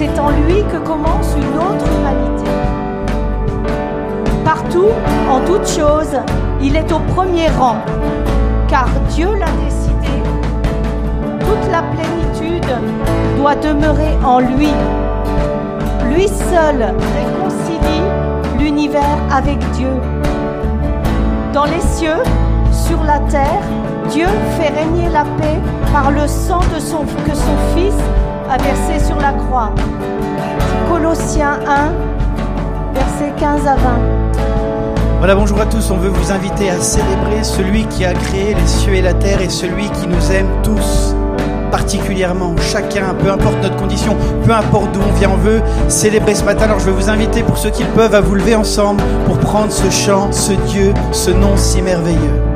c'est en lui que commence une autre humanité. Partout, en toutes choses, il est au premier rang, car Dieu l'a décidé. Toute la plénitude doit demeurer en lui. Lui seul réconcilie l'univers avec Dieu. Dans les cieux, sur la terre, Dieu fait régner la paix par le sang de son, que son Fils a versé sur la croix. Colossiens 1, versets 15 à 20. Voilà, bonjour à tous. On veut vous inviter à célébrer celui qui a créé les cieux et la terre et celui qui nous aime tous particulièrement, chacun, peu importe notre condition, peu importe d'où on vient, on veut célébrer ce matin. Alors je vais vous inviter pour ceux qui le peuvent à vous lever ensemble pour prendre ce chant, ce Dieu, ce nom si merveilleux.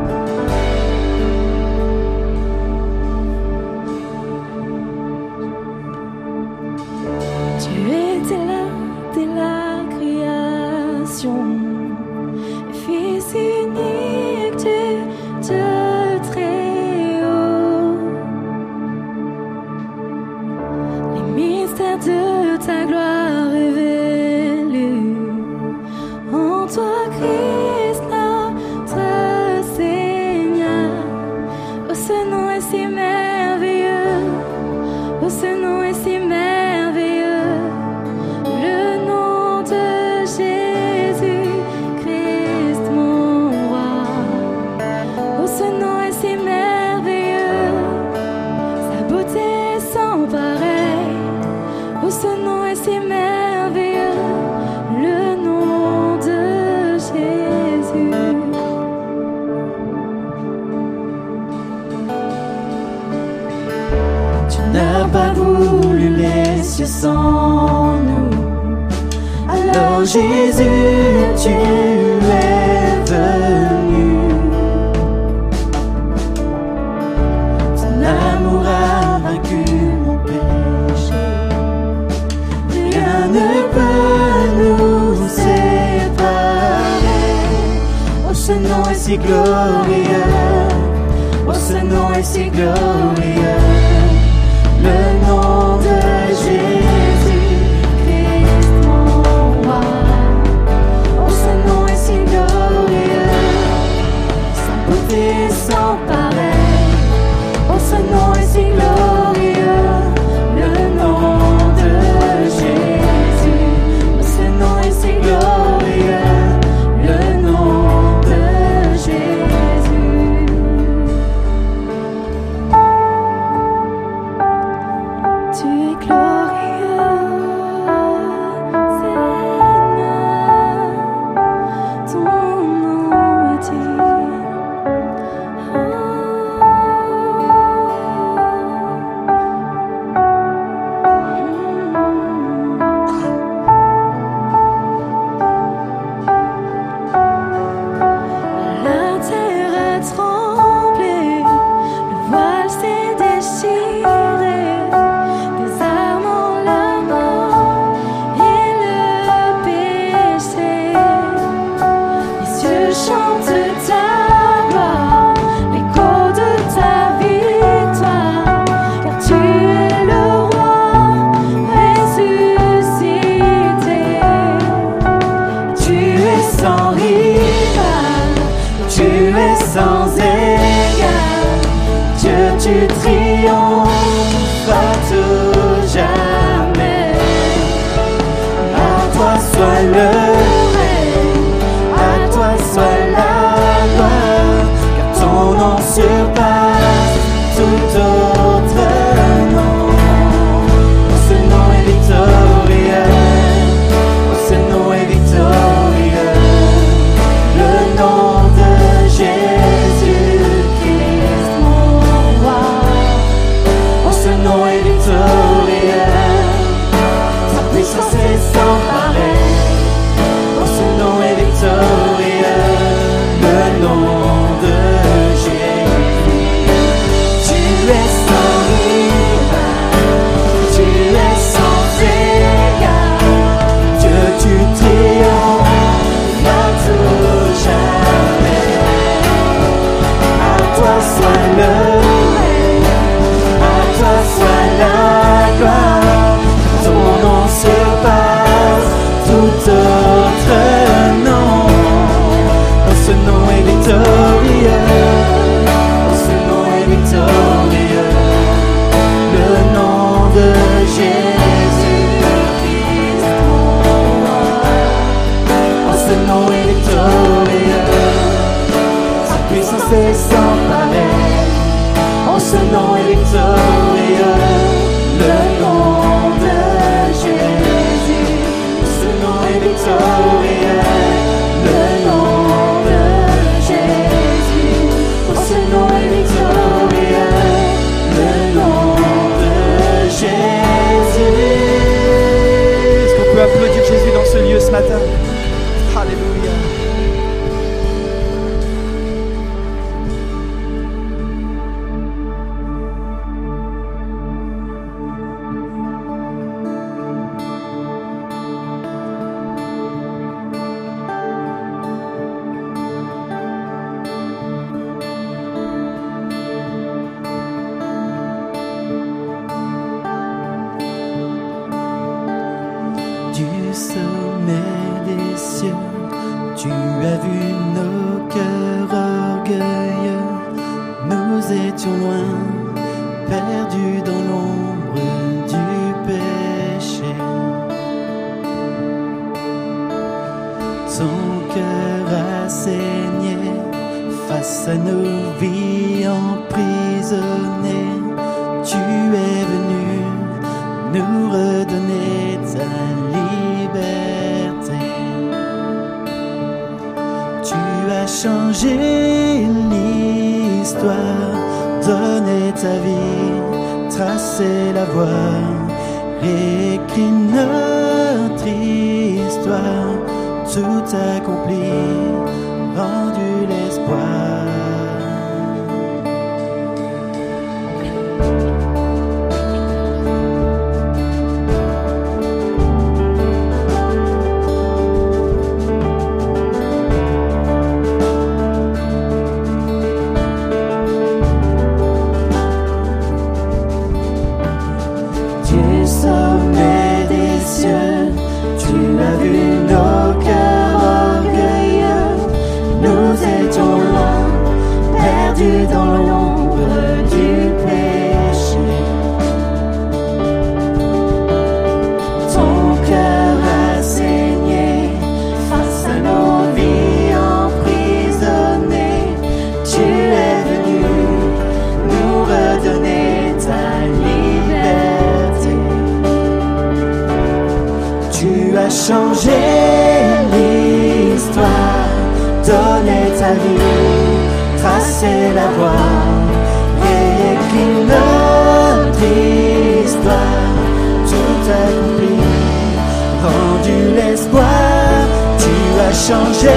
Changé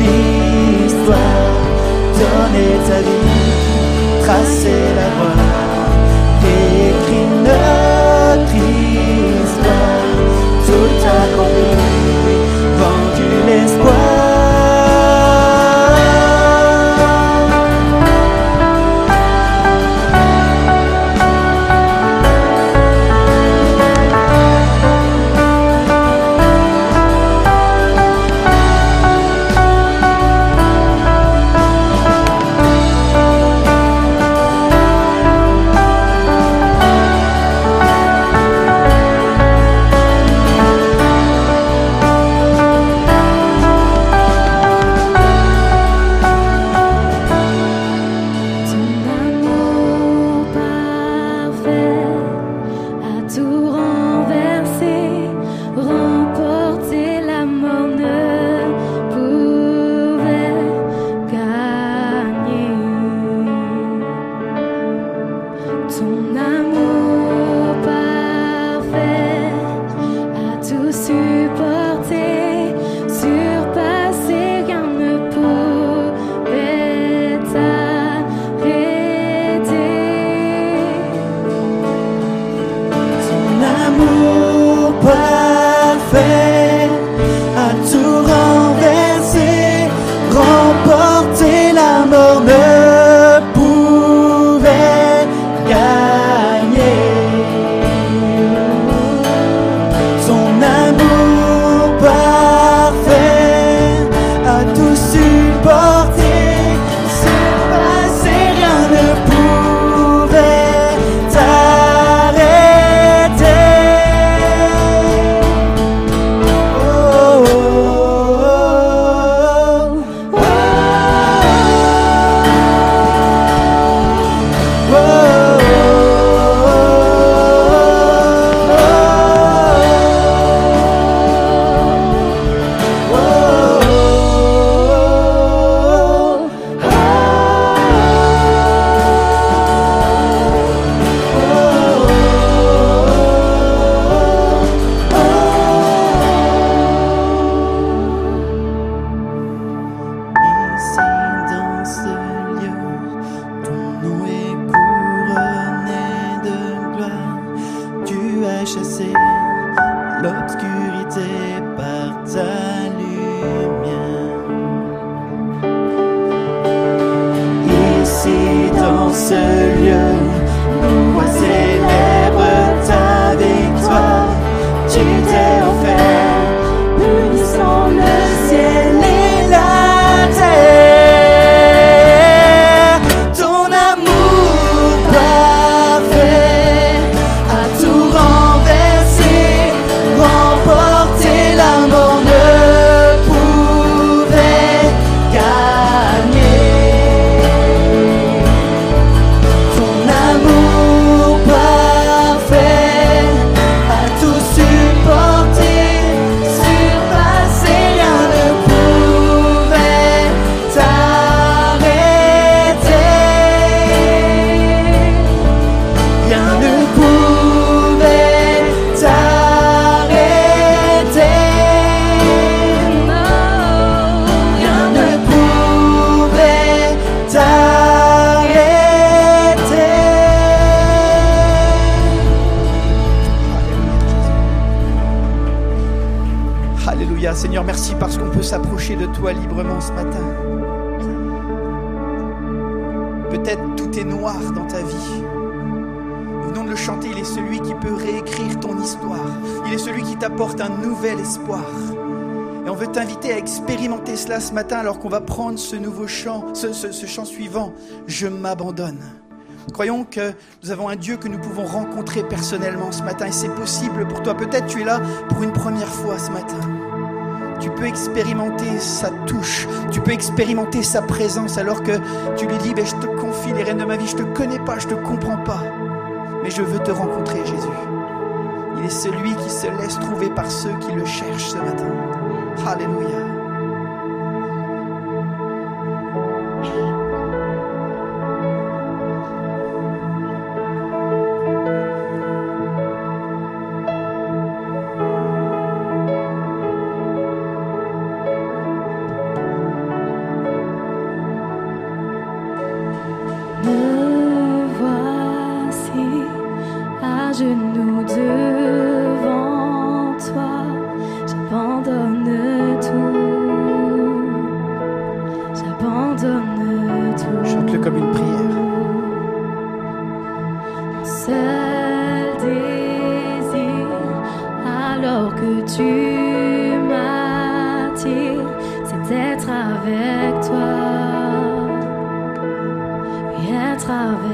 l'histoire, donné ta vie, tracé la voie, ce lieu, nous célèbre Noir dans ta vie. Nous venons de le chanter, il est celui qui peut réécrire ton histoire. Il est celui qui t'apporte un nouvel espoir. Et on veut t'inviter à expérimenter cela ce matin alors qu'on va prendre ce nouveau chant, ce chant suivant, Je m'abandonne. Croyons que nous avons un Dieu que nous pouvons rencontrer personnellement ce matin et c'est possible pour toi. Peut-être tu es là pour une première fois ce matin. Tu peux expérimenter sa touche, tu peux expérimenter sa présence alors que tu lui dis, Ben, je te confie les rênes de ma vie, je te connais pas, je te comprends pas, mais je veux te rencontrer Jésus. Il est celui qui se laisse trouver par ceux qui le cherchent ce matin. Alléluia. D'être avec toi. Oui, être avec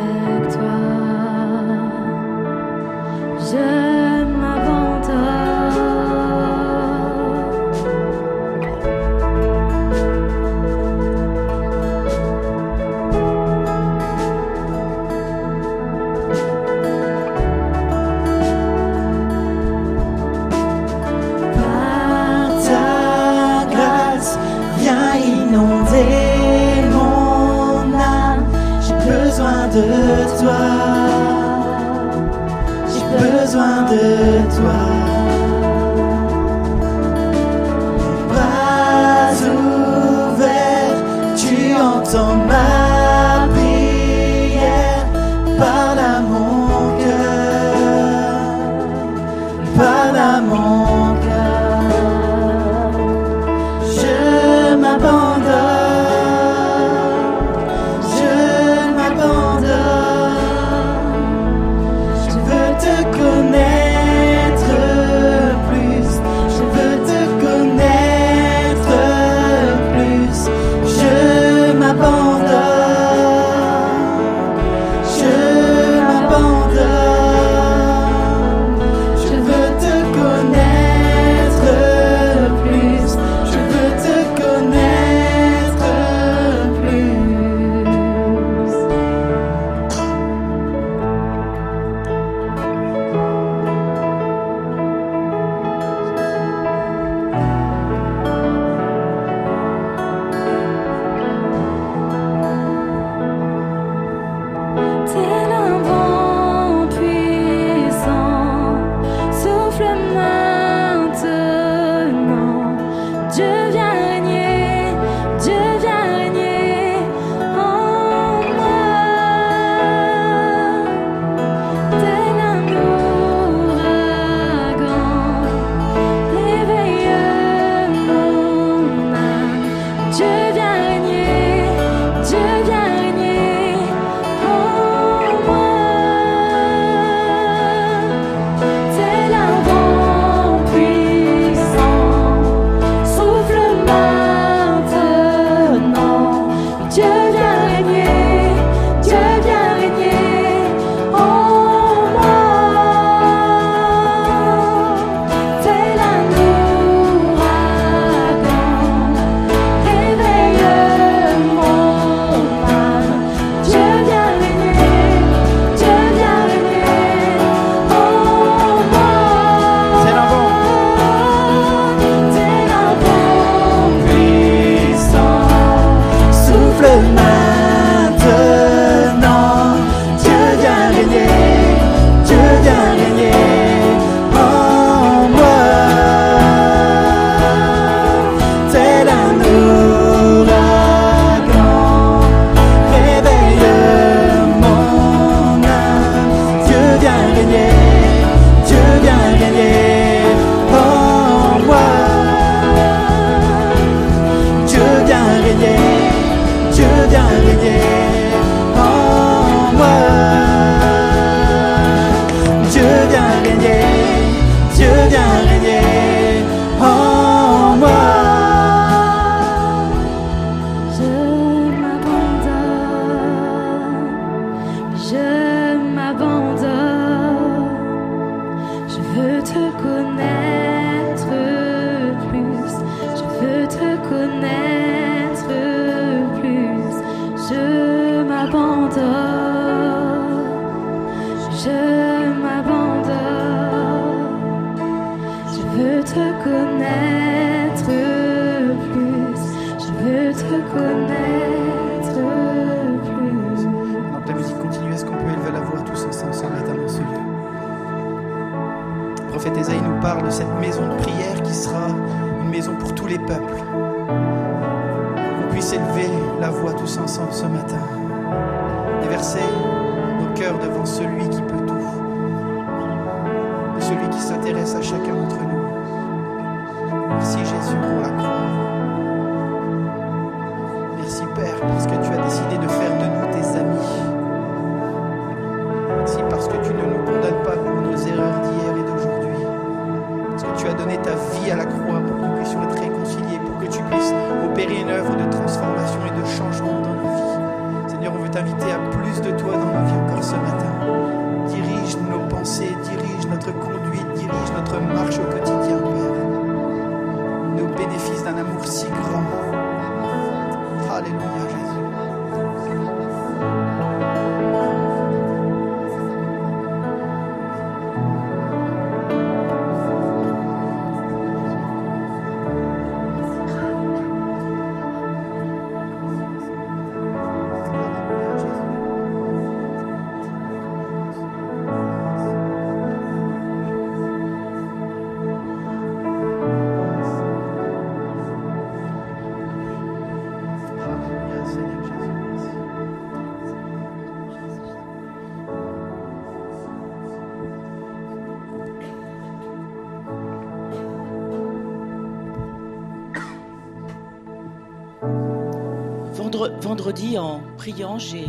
vendredi, en priant, j'ai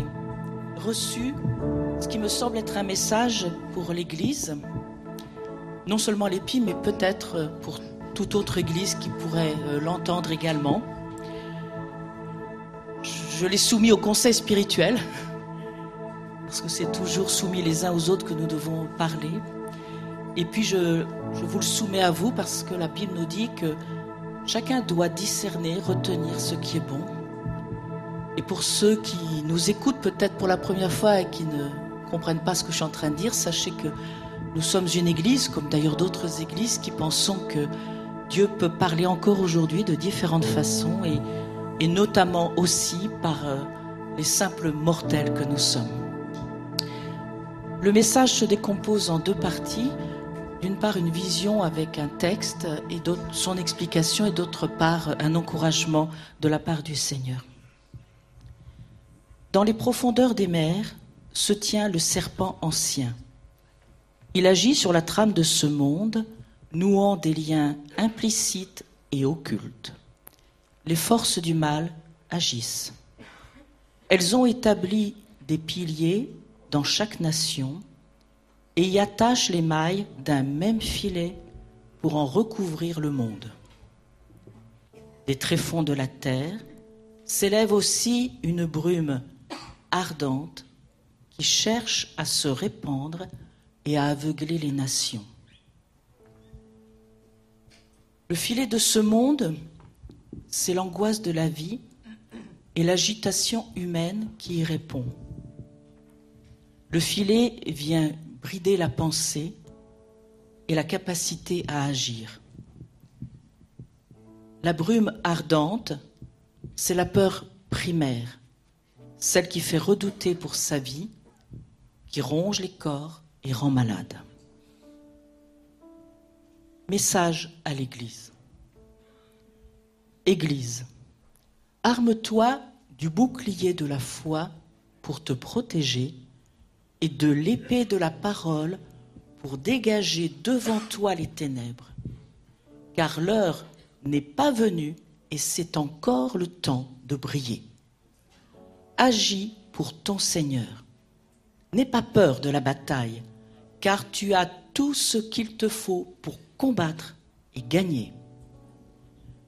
reçu ce qui me semble être un message pour l'Église, non seulement l'EPI, mais peut-être pour toute autre Église qui pourrait euh, l'entendre également. Je- l'ai soumis au conseil spirituel, parce que c'est toujours soumis les uns aux autres que nous devons parler. Et puis je vous le soumets à vous parce que la Bible nous dit que chacun doit discerner, retenir ce qui est bon. Et pour ceux qui nous écoutent peut-être pour la première fois et qui ne comprennent pas ce que je suis en train de dire, sachez que nous sommes une église, comme d'ailleurs d'autres églises, qui pensons que Dieu peut parler encore aujourd'hui de différentes façons et, notamment aussi par euh, les simples mortels que nous sommes. Le message se décompose en deux parties. D'une part, une vision avec un texte et son explication et d'autre part, un encouragement de la part du Seigneur. Dans les profondeurs des mers se tient le serpent ancien. Il agit sur la trame de ce monde, nouant des liens implicites et occultes. Les forces du mal agissent. Elles ont établi des piliers dans chaque nation et y attachent les mailles d'un même filet pour en recouvrir le monde. Des tréfonds de la terre s'élève aussi une brume ardente qui cherche à se répandre et à aveugler les nations. Le filet de ce monde, c'est l'angoisse de la vie et l'agitation humaine qui y répond. Le filet vient brider la pensée et la capacité à agir. La brume ardente, c'est la peur primaire, celle qui fait redouter pour sa vie, qui ronge les corps et rend malade. Message à l'Église. Église, arme-toi du bouclier de la foi pour te protéger et de l'épée de la parole pour dégager devant toi les ténèbres. Car l'heure n'est pas venue et c'est encore le temps de briller. Agis pour ton Seigneur. N'aie pas peur de la bataille, car tu as tout ce qu'il te faut pour combattre et gagner.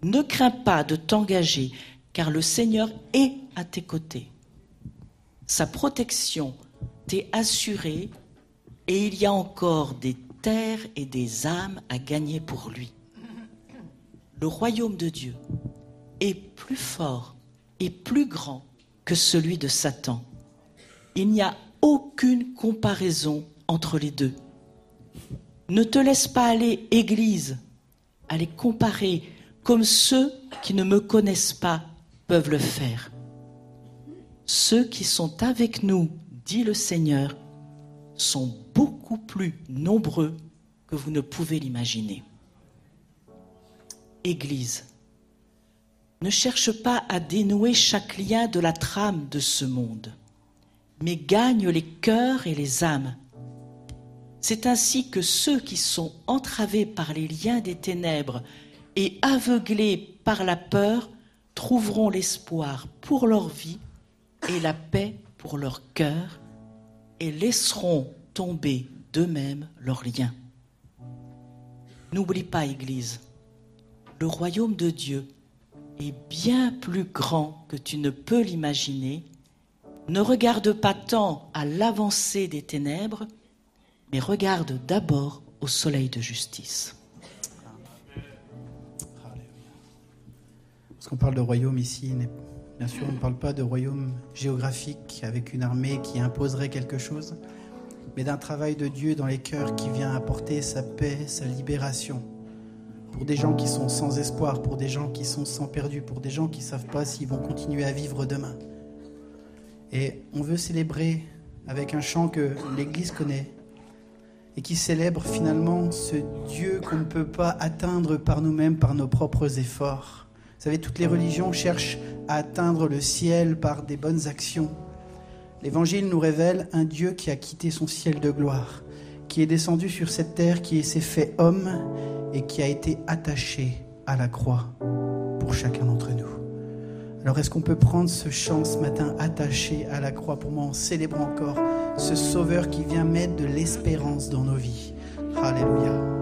Ne crains pas de t'engager, car le Seigneur est à tes côtés. Sa protection t'est assurée et il y a encore des terres et des âmes à gagner pour lui. Le royaume de Dieu est plus fort et plus grand que celui de Satan. Il n'y a aucune comparaison entre les deux. Ne te laisse pas aller, Église, à les comparer comme ceux qui ne me connaissent pas peuvent le faire. Ceux qui sont avec nous, dit le Seigneur, sont beaucoup plus nombreux que vous ne pouvez l'imaginer. Église, ne cherche pas à dénouer chaque lien de la trame de ce monde, mais gagne les cœurs et les âmes. C'est ainsi que ceux qui sont entravés par les liens des ténèbres et aveuglés par la peur trouveront l'espoir pour leur vie et la paix pour leur cœur et laisseront tomber d'eux-mêmes leurs liens. N'oublie pas, Église, le royaume de Dieu est bien plus grand que tu ne peux l'imaginer. Ne regarde pas tant à l'avancée des ténèbres, mais regarde d'abord au soleil de justice. Parce qu'on parle de royaume ici, bien sûr, on ne parle pas de royaume géographique avec une armée qui imposerait quelque chose, mais d'un travail de Dieu dans les cœurs qui vient apporter sa paix, sa libération pour des gens qui sont sans espoir, pour des gens qui sont sans perdu, pour des gens qui ne savent pas s'ils vont continuer à vivre demain. Et on veut célébrer avec un chant que l'Église connaît et qui célèbre finalement ce Dieu qu'on ne peut pas atteindre par nous-mêmes, par nos propres efforts. Vous savez, toutes les religions cherchent à atteindre le ciel par des bonnes actions. L'Évangile nous révèle un Dieu qui a quitté son ciel de gloire, qui est descendu sur cette terre, qui s'est fait homme et qui a été attaché à la croix pour chacun d'entre nous. Alors est-ce qu'on peut prendre ce chant ce matin attaché à la croix pour moi en célébrant encore ce Sauveur qui vient mettre de l'espérance dans nos vies? Alléluia.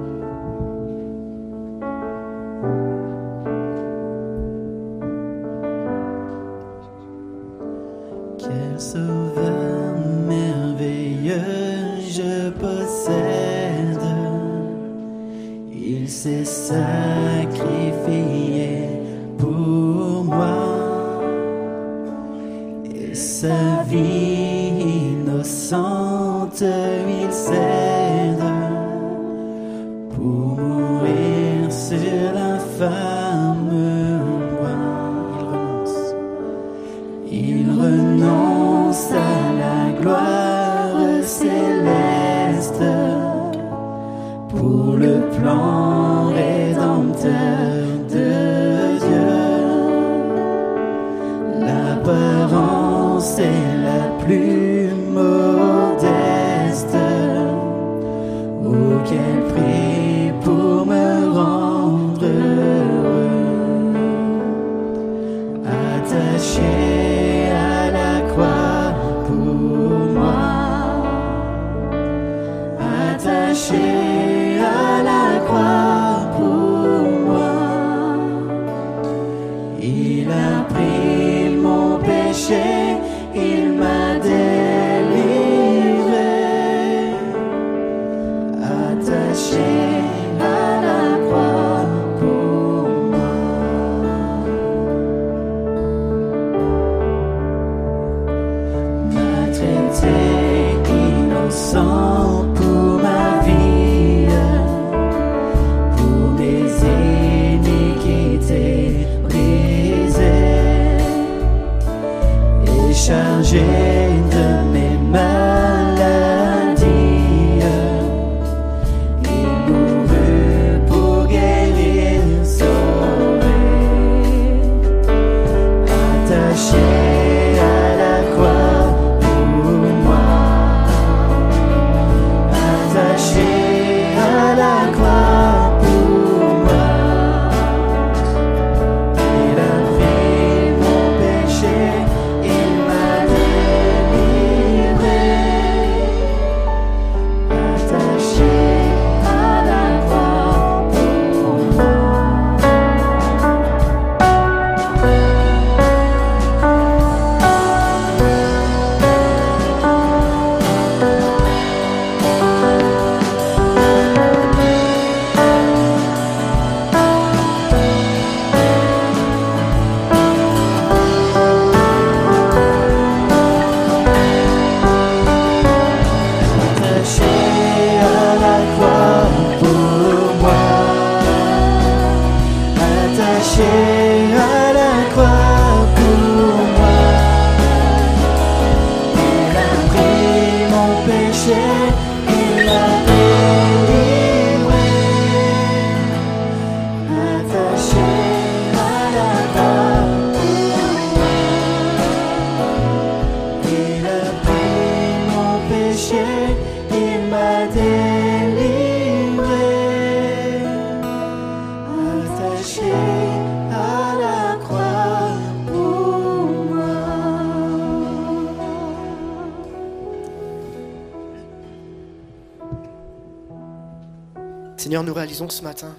Réalisons ce matin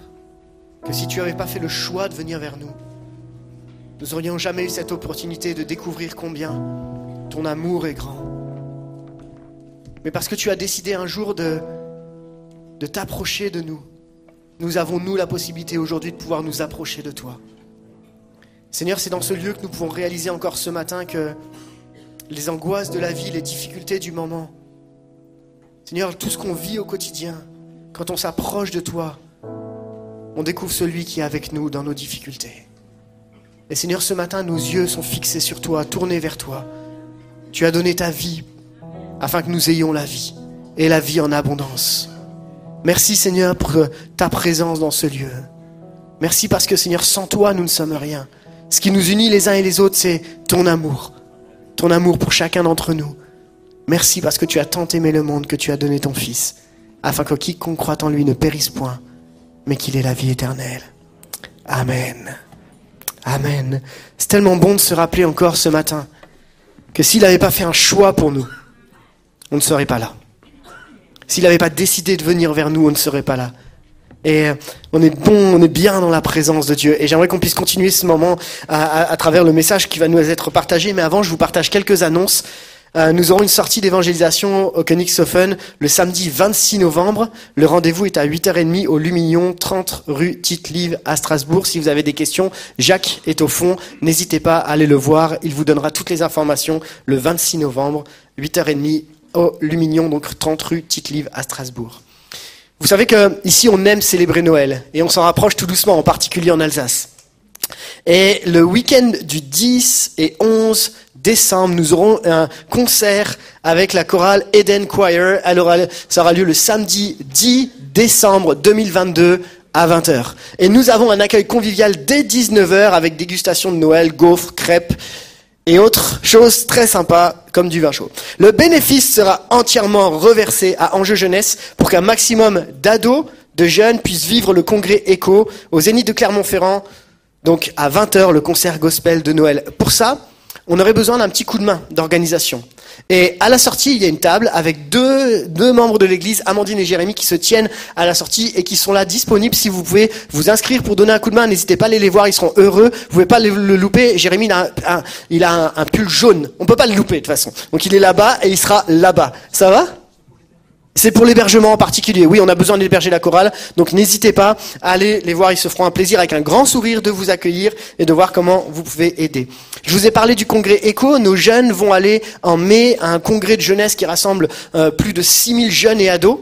que si tu n'avais pas fait le choix de venir vers nous, nous n'aurions jamais eu cette opportunité de découvrir combien ton amour est grand. Mais parce que tu as décidé un jour de, de t'approcher de nous, nous avons, nous, la possibilité aujourd'hui de pouvoir nous approcher de toi. Seigneur, c'est dans ce lieu que nous pouvons réaliser encore ce matin que les angoisses de la vie, les difficultés du moment, Seigneur, tout ce qu'on vit au quotidien, quand on s'approche de toi, on découvre celui qui est avec nous dans nos difficultés. Et Seigneur, ce matin, nos yeux sont fixés sur toi, tournés vers toi. Tu as donné ta vie afin que nous ayons la vie, et la vie en abondance. Merci Seigneur pour ta présence dans ce lieu. Merci parce que Seigneur, sans toi, nous ne sommes rien. Ce qui nous unit les uns et les autres, c'est ton amour. Ton amour pour chacun d'entre nous. Merci parce que tu as tant aimé le monde que tu as donné ton Fils, afin que quiconque croit en lui ne périsse point, mais qu'il ait la vie éternelle. Amen. Amen. C'est tellement bon de se rappeler encore ce matin que s'il n'avait pas fait un choix pour nous, on ne serait pas là. S'il n'avait pas décidé de venir vers nous, on ne serait pas là. Et euh, on est bon, on est bien dans la présence de Dieu. Et j'aimerais qu'on puisse continuer ce moment à, travers le message qui va nous être partagé. Mais avant, je vous partage quelques annonces. Euh, nous aurons une sortie d'évangélisation au Königshofen le samedi 26 novembre. Le rendez-vous est à 8h30 au Lumignon, 30 rue Tite-Live à Strasbourg. Si vous avez des questions, Jacques est au fond. N'hésitez pas à aller le voir. Il vous donnera toutes les informations le 26 novembre, 8h30 au Lumignon, donc 30 rue Tite-Live à Strasbourg. Vous savez que ici on aime célébrer Noël et on s'en rapproche tout doucement, en particulier en Alsace. Et le week-end du 10 et 11 décembre, nous aurons un concert avec la chorale Eden Choir. Alors, ça aura lieu le samedi 10 décembre 2022 à 20h. Et nous avons un accueil convivial dès 19h avec dégustation de Noël, gaufres, crêpes, et autre chose très sympa comme du vin chaud. Le bénéfice sera entièrement reversé à Enjeu Jeunesse pour qu'un maximum d'ados, de jeunes puissent vivre le congrès Echo au Zénith de Clermont-Ferrand, donc à 20h le concert gospel de Noël. Pour ça, on aurait besoin d'un petit coup de main d'organisation. Et à la sortie, il y a une table avec deux, deux membres de l'église, Amandine et Jérémy, qui se tiennent à la sortie et qui sont là disponibles. Si vous pouvez vous inscrire pour donner un coup de main, n'hésitez pas à aller les voir, ils seront heureux. Vous pouvez pas le, louper. Jérémy, il a, un, il a un, pull jaune. On peut pas le louper de toute façon. Donc il est là-bas et il sera là-bas. Ça va? C'est pour l'hébergement en particulier. Oui, on a besoin d'héberger la chorale, donc n'hésitez pas à aller les voir. Ils se feront un plaisir avec un grand sourire de vous accueillir et de voir comment vous pouvez aider. Je vous ai parlé du congrès ECHO. Nos jeunes vont aller en mai à un congrès de jeunesse qui rassemble euh, plus de 6000 jeunes et ados.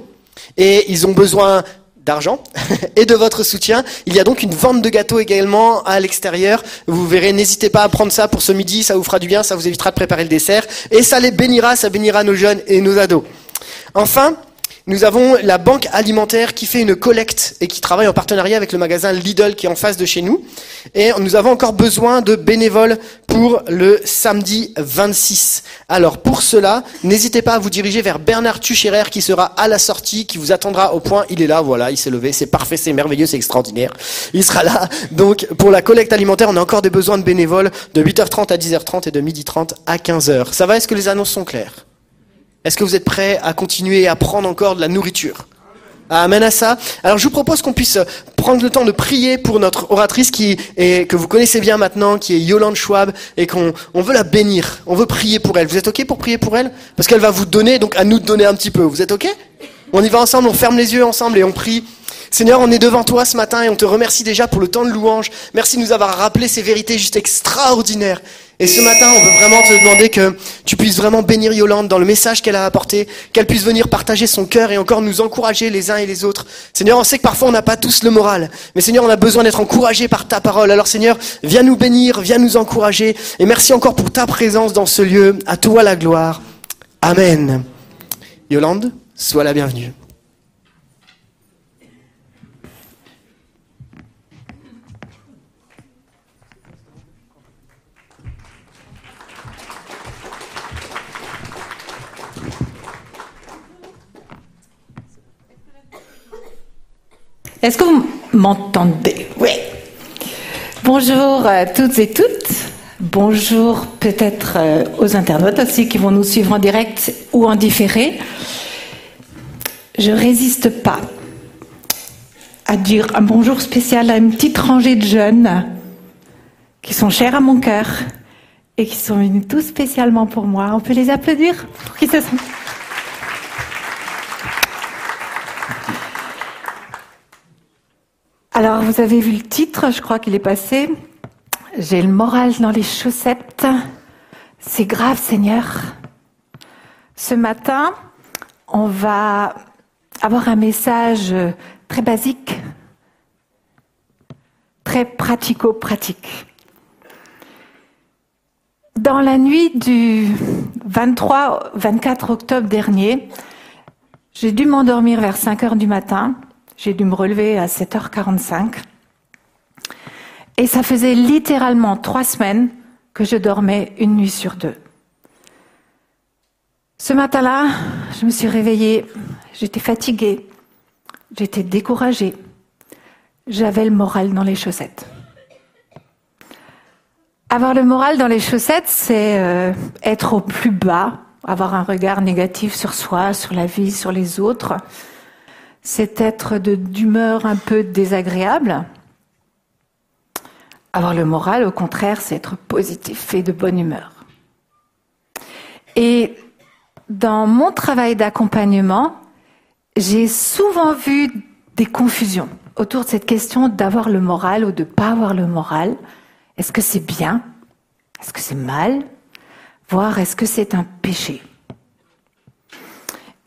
Et ils ont besoin d'argent et de votre soutien. Il y a donc une vente de gâteaux également à l'extérieur. Vous verrez, n'hésitez pas à prendre ça pour ce midi, ça vous fera du bien, ça vous évitera de préparer le dessert. Et ça les bénira, ça bénira nos jeunes et nos ados. Enfin, nous avons la banque alimentaire qui fait une collecte et qui travaille en partenariat avec le magasin Lidl qui est en face de chez nous. Et nous avons encore besoin de bénévoles pour le samedi 26. Alors pour cela, n'hésitez pas à vous diriger vers Bernard Tucherer qui sera à la sortie, qui vous attendra au point. Il est là, voilà, il s'est levé, c'est parfait, c'est merveilleux, c'est extraordinaire. Il sera là. Donc pour la collecte alimentaire, on a encore des besoins de bénévoles de 8h30 à 10h30 et de 12h30 à 15h. Ça va? Est-ce que les annonces sont claires? Est-ce que vous êtes prêts à continuer à prendre encore de la nourriture Amen à ça. Alors je vous propose qu'on puisse prendre le temps de prier pour notre oratrice qui est, que vous connaissez bien maintenant, qui est Yolande Schwab, et qu'on on veut la bénir. On veut prier pour elle. Vous êtes ok pour prier pour elle? Parce qu'elle va vous donner, donc à nous de donner un petit peu. Vous êtes ok? On y va ensemble, on ferme les yeux ensemble et on prie. Seigneur, on est devant toi ce matin et on te remercie déjà pour le temps de louange. Merci de nous avoir rappelé ces vérités juste extraordinaires. Et ce matin, on veut vraiment te demander que tu puisses vraiment bénir Yolande dans le message qu'elle a apporté, qu'elle puisse venir partager son cœur et encore nous encourager les uns et les autres. Seigneur, on sait que parfois on n'a pas tous le moral, mais Seigneur, on a besoin d'être encouragé par ta parole. Alors Seigneur, viens nous bénir, viens nous encourager et merci encore pour ta présence dans ce lieu. À toi la gloire. Amen. Yolande, sois la bienvenue. Est-ce que vous m'entendez? Oui. Bonjour à toutes et toutes. Bonjour peut-être euh, aux internautes aussi qui vont nous suivre en direct ou en différé. Je résiste pas à dire un bonjour spécial à une petite rangée de jeunes qui sont chers à mon cœur et qui sont venus tout spécialement pour moi. On peut les applaudir pour qu'ils se sentent. Alors, vous avez vu le titre, je crois qu'il est passé. J'ai le moral dans les chaussettes. C'est grave, Seigneur. Ce matin, on va avoir un message très basique, très pratico-pratique. Dans la nuit du 23-24 octobre dernier, j'ai dû m'endormir vers 5 heures du matin j'ai dû me relever à 7h45. Et ça faisait littéralement trois semaines que je dormais une nuit sur deux. Ce matin-là, je me suis réveillée, j'étais fatiguée, j'étais découragée, j'avais le moral dans les chaussettes. Avoir le moral dans les chaussettes, c'est euh, être au plus bas, avoir un regard négatif sur soi, sur la vie, sur les autres c'est être d'humeur un peu désagréable. Avoir le moral, au contraire, c'est être positif et de bonne humeur. Et dans mon travail d'accompagnement, j'ai souvent vu des confusions autour de cette question d'avoir le moral ou de ne pas avoir le moral. Est-ce que c'est bien? Est-ce que c'est mal? Voire est-ce que c'est un péché?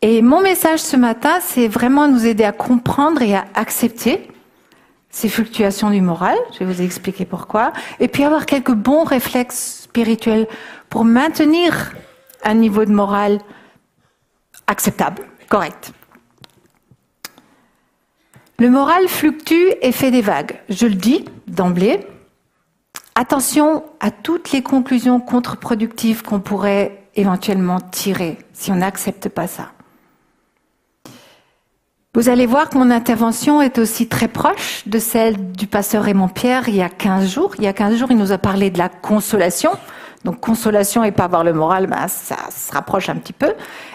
Et mon message ce matin, c'est vraiment nous aider à comprendre et à accepter ces fluctuations du moral. Je vais vous expliquer pourquoi. Et puis avoir quelques bons réflexes spirituels pour maintenir un niveau de morale acceptable, correct. Le moral fluctue et fait des vagues. Je le dis d'emblée. Attention à toutes les conclusions contre-productives qu'on pourrait éventuellement tirer si on n'accepte pas ça. Vous allez voir que mon intervention est aussi très proche de celle du pasteur Raymond Pierre il y a 15 jours. Il y a 15 jours, il nous a parlé de la consolation. Donc consolation et pas avoir le moral, ben, ça se rapproche un petit peu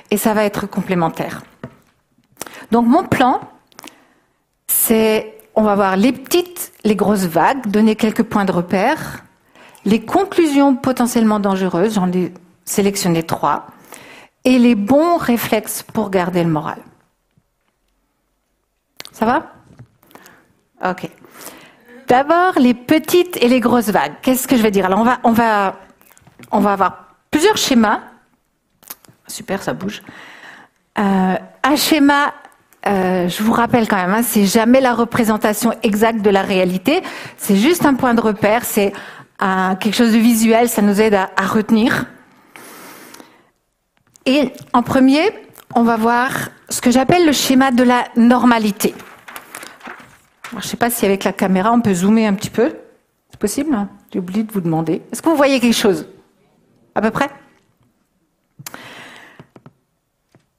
et ça va être complémentaire. Donc mon plan, c'est on va voir les petites, les grosses vagues, donner quelques points de repère, les conclusions potentiellement dangereuses, j'en ai sélectionné trois, et les bons réflexes pour garder le moral. Ça va? Ok. D'abord, les petites et les grosses vagues. Qu'est-ce que je vais dire? Alors, on va, on va, on va avoir plusieurs schémas. Super, ça bouge. Euh, un schéma, euh, je vous rappelle quand même, hein, c'est jamais la représentation exacte de la réalité. C'est juste un point de repère. C'est quelque chose de visuel. Ça nous aide à, à retenir. Et en premier, on va voir ce que j'appelle le schéma de la normalité. je ne sais pas si avec la caméra on peut zoomer un petit peu. C'est possible hein J'ai oublié de vous demander. Est-ce que vous voyez quelque chose? À peu près?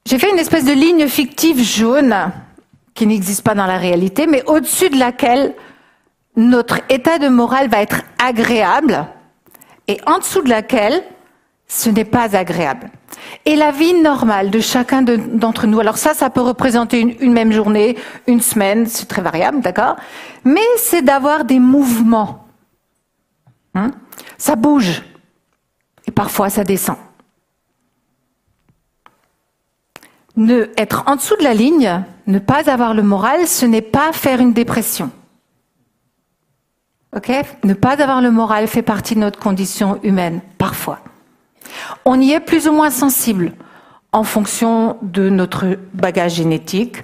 J'ai fait une espèce de ligne fictive jaune qui n'existe pas dans la réalité, mais au-dessus de laquelle notre état de morale va être agréable et en dessous de laquelle ce n'est pas agréable. Et la vie normale de chacun d'entre nous, alors ça, ça peut représenter une, même journée, une semaine, c'est très variable, d'accord? Mais c'est d'avoir des mouvements. Hein? Ça bouge. Et parfois, ça descend. Ne être en dessous de la ligne, ne pas avoir le moral, ce n'est pas faire une dépression. Ok? Ne pas avoir le moral fait partie de notre condition humaine, parfois. On y est plus ou moins sensible en fonction de notre bagage génétique,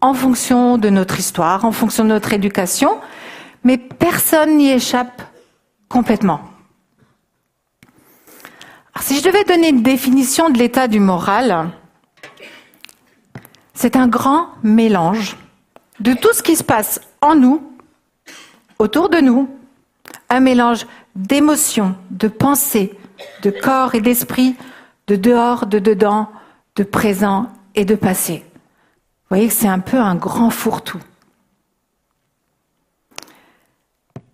en fonction de notre histoire, en fonction de notre éducation, mais personne n'y échappe complètement. si je devais donner une définition de l'état du moral, c'est un grand mélange de tout ce qui se passe en nous, autour de nous, un mélange d'émotions, de pensées, de corps et d'esprit, de dehors, de dedans, de présent et de passé. Vous voyez que c'est un peu un grand fourre-tout.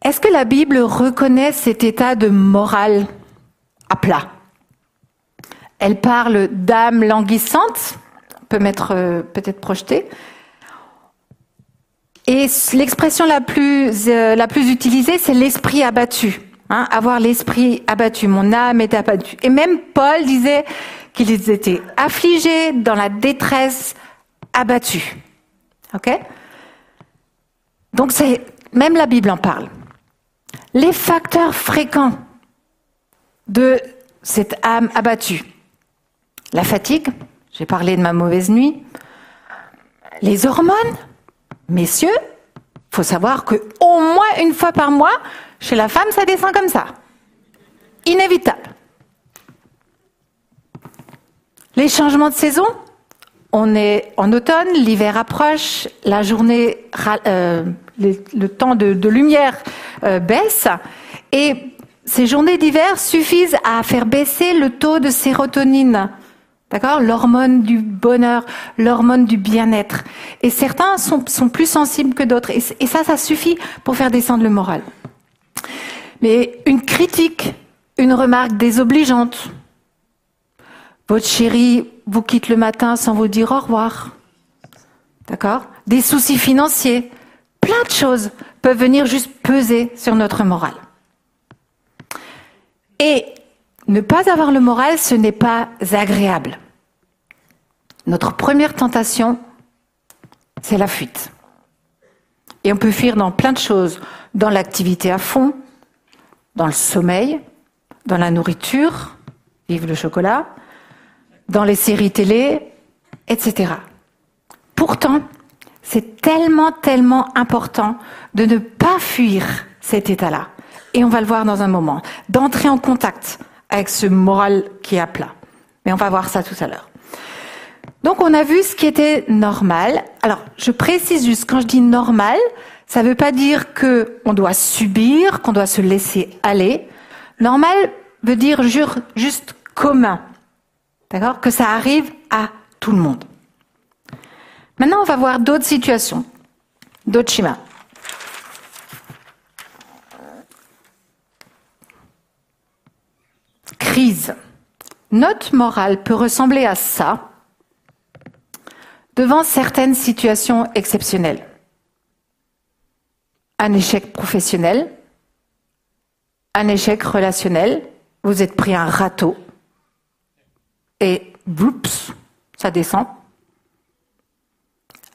Est-ce que la Bible reconnaît cet état de morale à plat? Elle parle d'âme languissante, peut mettre euh, peut-être projeté. Et l'expression euh, la plus utilisée, c'est l'esprit abattu. Hein, avoir l'esprit abattu, mon âme est abattue. Et même Paul disait qu'ils étaient affligés dans la détresse, abattus. Ok? Donc c'est même la Bible en parle. Les facteurs fréquents de cette âme abattue. La fatigue, j'ai parlé de ma mauvaise nuit. Les hormones, messieurs, faut savoir que au moins une fois par mois, chez la femme, ça descend comme ça. Inévitable. Les changements de saison, on est en automne, l'hiver approche, la journée, euh, le, temps de, lumière euh, baisse, et ces journées d'hiver suffisent à faire baisser le taux de sérotonine. D'accord L'hormone du bonheur, l'hormone du bien-être. Et certains sont, plus sensibles que d'autres. Et, et ça, ça suffit pour faire descendre le moral. Mais une critique, une remarque désobligeante. Votre chéri vous quitte le matin sans vous dire au revoir. D'accord? Des soucis financiers. Plein de choses peuvent venir juste peser sur notre morale. Et ne pas avoir le moral, ce n'est pas agréable. Notre première tentation, c'est la fuite. Et on peut fuir dans plein de choses, dans l'activité à fond, dans le sommeil, dans la nourriture, vive le chocolat, dans les séries télé, etc. Pourtant, c'est tellement, tellement important de ne pas fuir cet état-là et on va le voir dans un moment, d'entrer en contact avec ce moral qui est à plat. Mais on va voir ça tout à l'heure. Donc on a vu ce qui était normal. Alors je précise juste, quand je dis normal, ça ne veut pas dire que on doit subir, qu'on doit se laisser aller. Normal veut dire juste commun. D'accord? Que ça arrive à tout le monde. Maintenant, on va voir d'autres situations, d'autres schémas. crise. Notre morale peut ressembler à ça devant certaines situations exceptionnelles. Un échec professionnel, un échec relationnel, vous êtes pris un râteau et bloups, ça descend.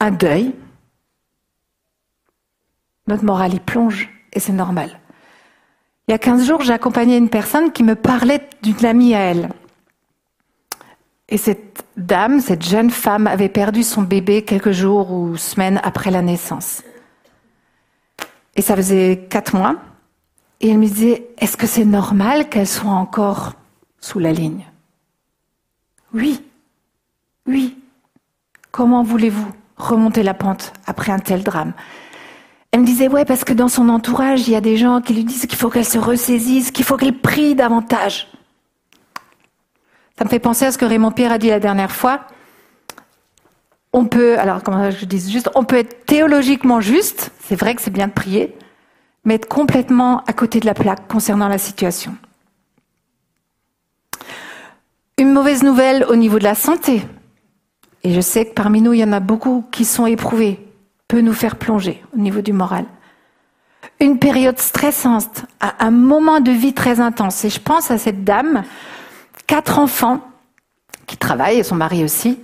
Un deuil, notre morale y plonge et c'est normal. Il y a 15 jours, j'ai accompagné une personne qui me parlait d'une amie à elle. Et cette dame, cette jeune femme, avait perdu son bébé quelques jours ou semaines après la naissance. Et ça faisait quatre mois. Et elle me disait, est-ce que c'est normal qu'elle soit encore sous la ligne? Oui, oui. Comment voulez-vous remonter la pente après un tel drame? Elle me disait, ouais, parce que dans son entourage, il y a des gens qui lui disent qu'il faut qu'elle se ressaisisse, qu'il faut qu'elle prie davantage. Ça me fait penser à ce que Raymond Pierre a dit la dernière fois. On peut, alors comment je dis juste, on peut être théologiquement juste, c'est vrai que c'est bien de prier, mais être complètement à côté de la plaque concernant la situation. Une mauvaise nouvelle au niveau de la santé. Et je sais que parmi nous, il y en a beaucoup qui sont éprouvés peut nous faire plonger au niveau du moral. Une période stressante, un moment de vie très intense. Et je pense à cette dame, quatre enfants, qui travaille, et son mari aussi.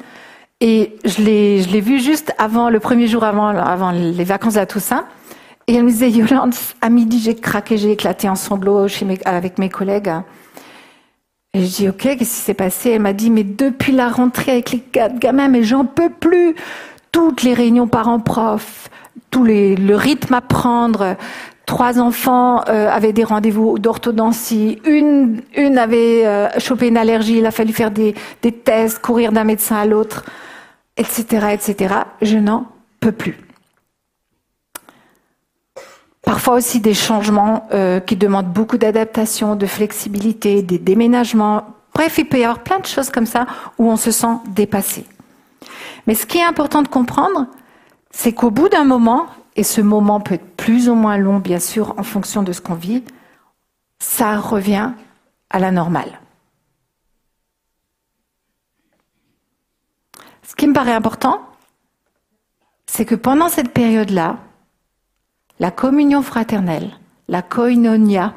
Et je l'ai, je l'ai vue juste avant, le premier jour avant, avant les vacances à Toussaint. Et elle me disait, Yolande, à midi, j'ai craqué, j'ai éclaté en sanglots chez mes, avec mes collègues. Et je dis, OK, qu'est-ce qui s'est passé? Elle m'a dit, mais depuis la rentrée avec les quatre gamins, mais j'en peux plus toutes les réunions parents-prof, tout les, le rythme à prendre. Trois enfants euh, avaient des rendez-vous d'orthodontie. Une, une avait euh, chopé une allergie. Il a fallu faire des, des tests, courir d'un médecin à l'autre, etc., etc. Je n'en peux plus. Parfois aussi des changements euh, qui demandent beaucoup d'adaptation, de flexibilité, des déménagements. Bref, il peut y avoir plein de choses comme ça où on se sent dépassé. Mais ce qui est important de comprendre, c'est qu'au bout d'un moment, et ce moment peut être plus ou moins long, bien sûr, en fonction de ce qu'on vit, ça revient à la normale. Ce qui me paraît important, c'est que pendant cette période-là, la communion fraternelle, la koinonia,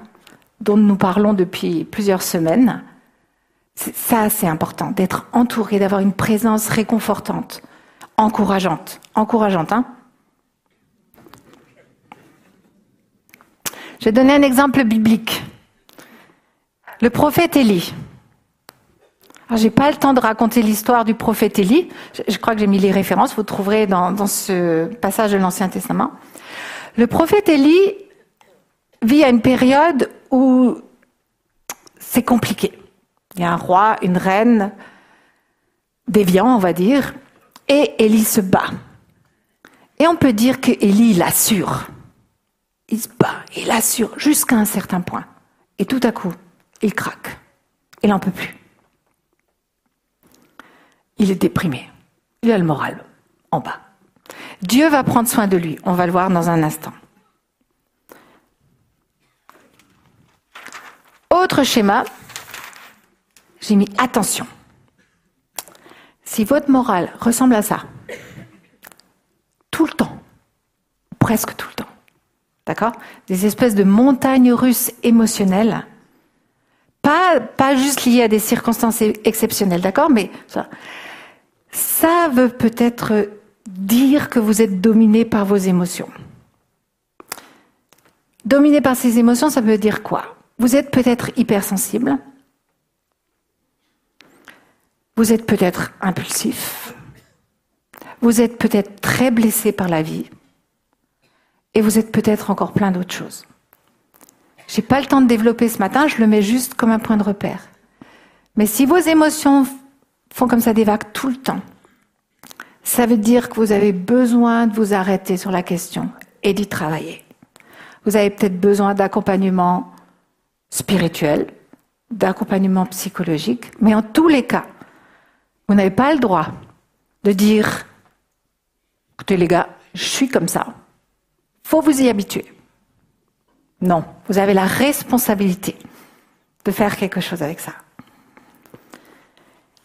dont nous parlons depuis plusieurs semaines, ça c'est important, d'être entouré, d'avoir une présence réconfortante, encourageante. Encourageante, hein Je vais donner un exemple biblique. Le prophète Élie. Je n'ai pas le temps de raconter l'histoire du prophète Élie. Je, crois que j'ai mis les références, vous trouverez dans, ce passage de l'Ancien Testament. Le prophète Élie vit à une période où c'est compliqué. Il y a un roi, une reine, déviant, on va dire, et Élie se bat. Et on peut dire que Élie l'assure. Il se bat, il assure jusqu'à un certain point. Et tout à coup, il craque. Il n'en peut plus. Il est déprimé. Il a le moral en bas. Dieu va prendre soin de lui. On va le voir dans un instant. Autre schéma, j'ai mis attention. Si votre morale ressemble à ça, tout le temps, presque tout le temps, d'accord Des espèces de montagnes russes émotionnelles, pas, juste liées à des circonstances exceptionnelles, d'accord Mais veut peut-être dire que vous êtes dominé par vos émotions. Dominé par ces émotions, ça veut dire quoi? Vous êtes peut-être hypersensible. Vous êtes peut-être impulsif. Vous êtes peut-être très blessé par la vie. Et vous êtes peut-être encore plein d'autres choses. J'ai pas le temps de développer ce matin, je le mets juste comme un point de repère. Mais si vos émotions font comme ça des vagues tout le temps, ça veut dire que vous avez besoin de vous arrêter sur la question et d'y travailler. Vous avez peut-être besoin d'accompagnement spirituel, d'accompagnement psychologique, mais en tous les cas, vous n'avez pas le droit de dire, écoutez les gars, je suis comme ça, faut vous y habituer. Non, vous avez la responsabilité de faire quelque chose avec ça.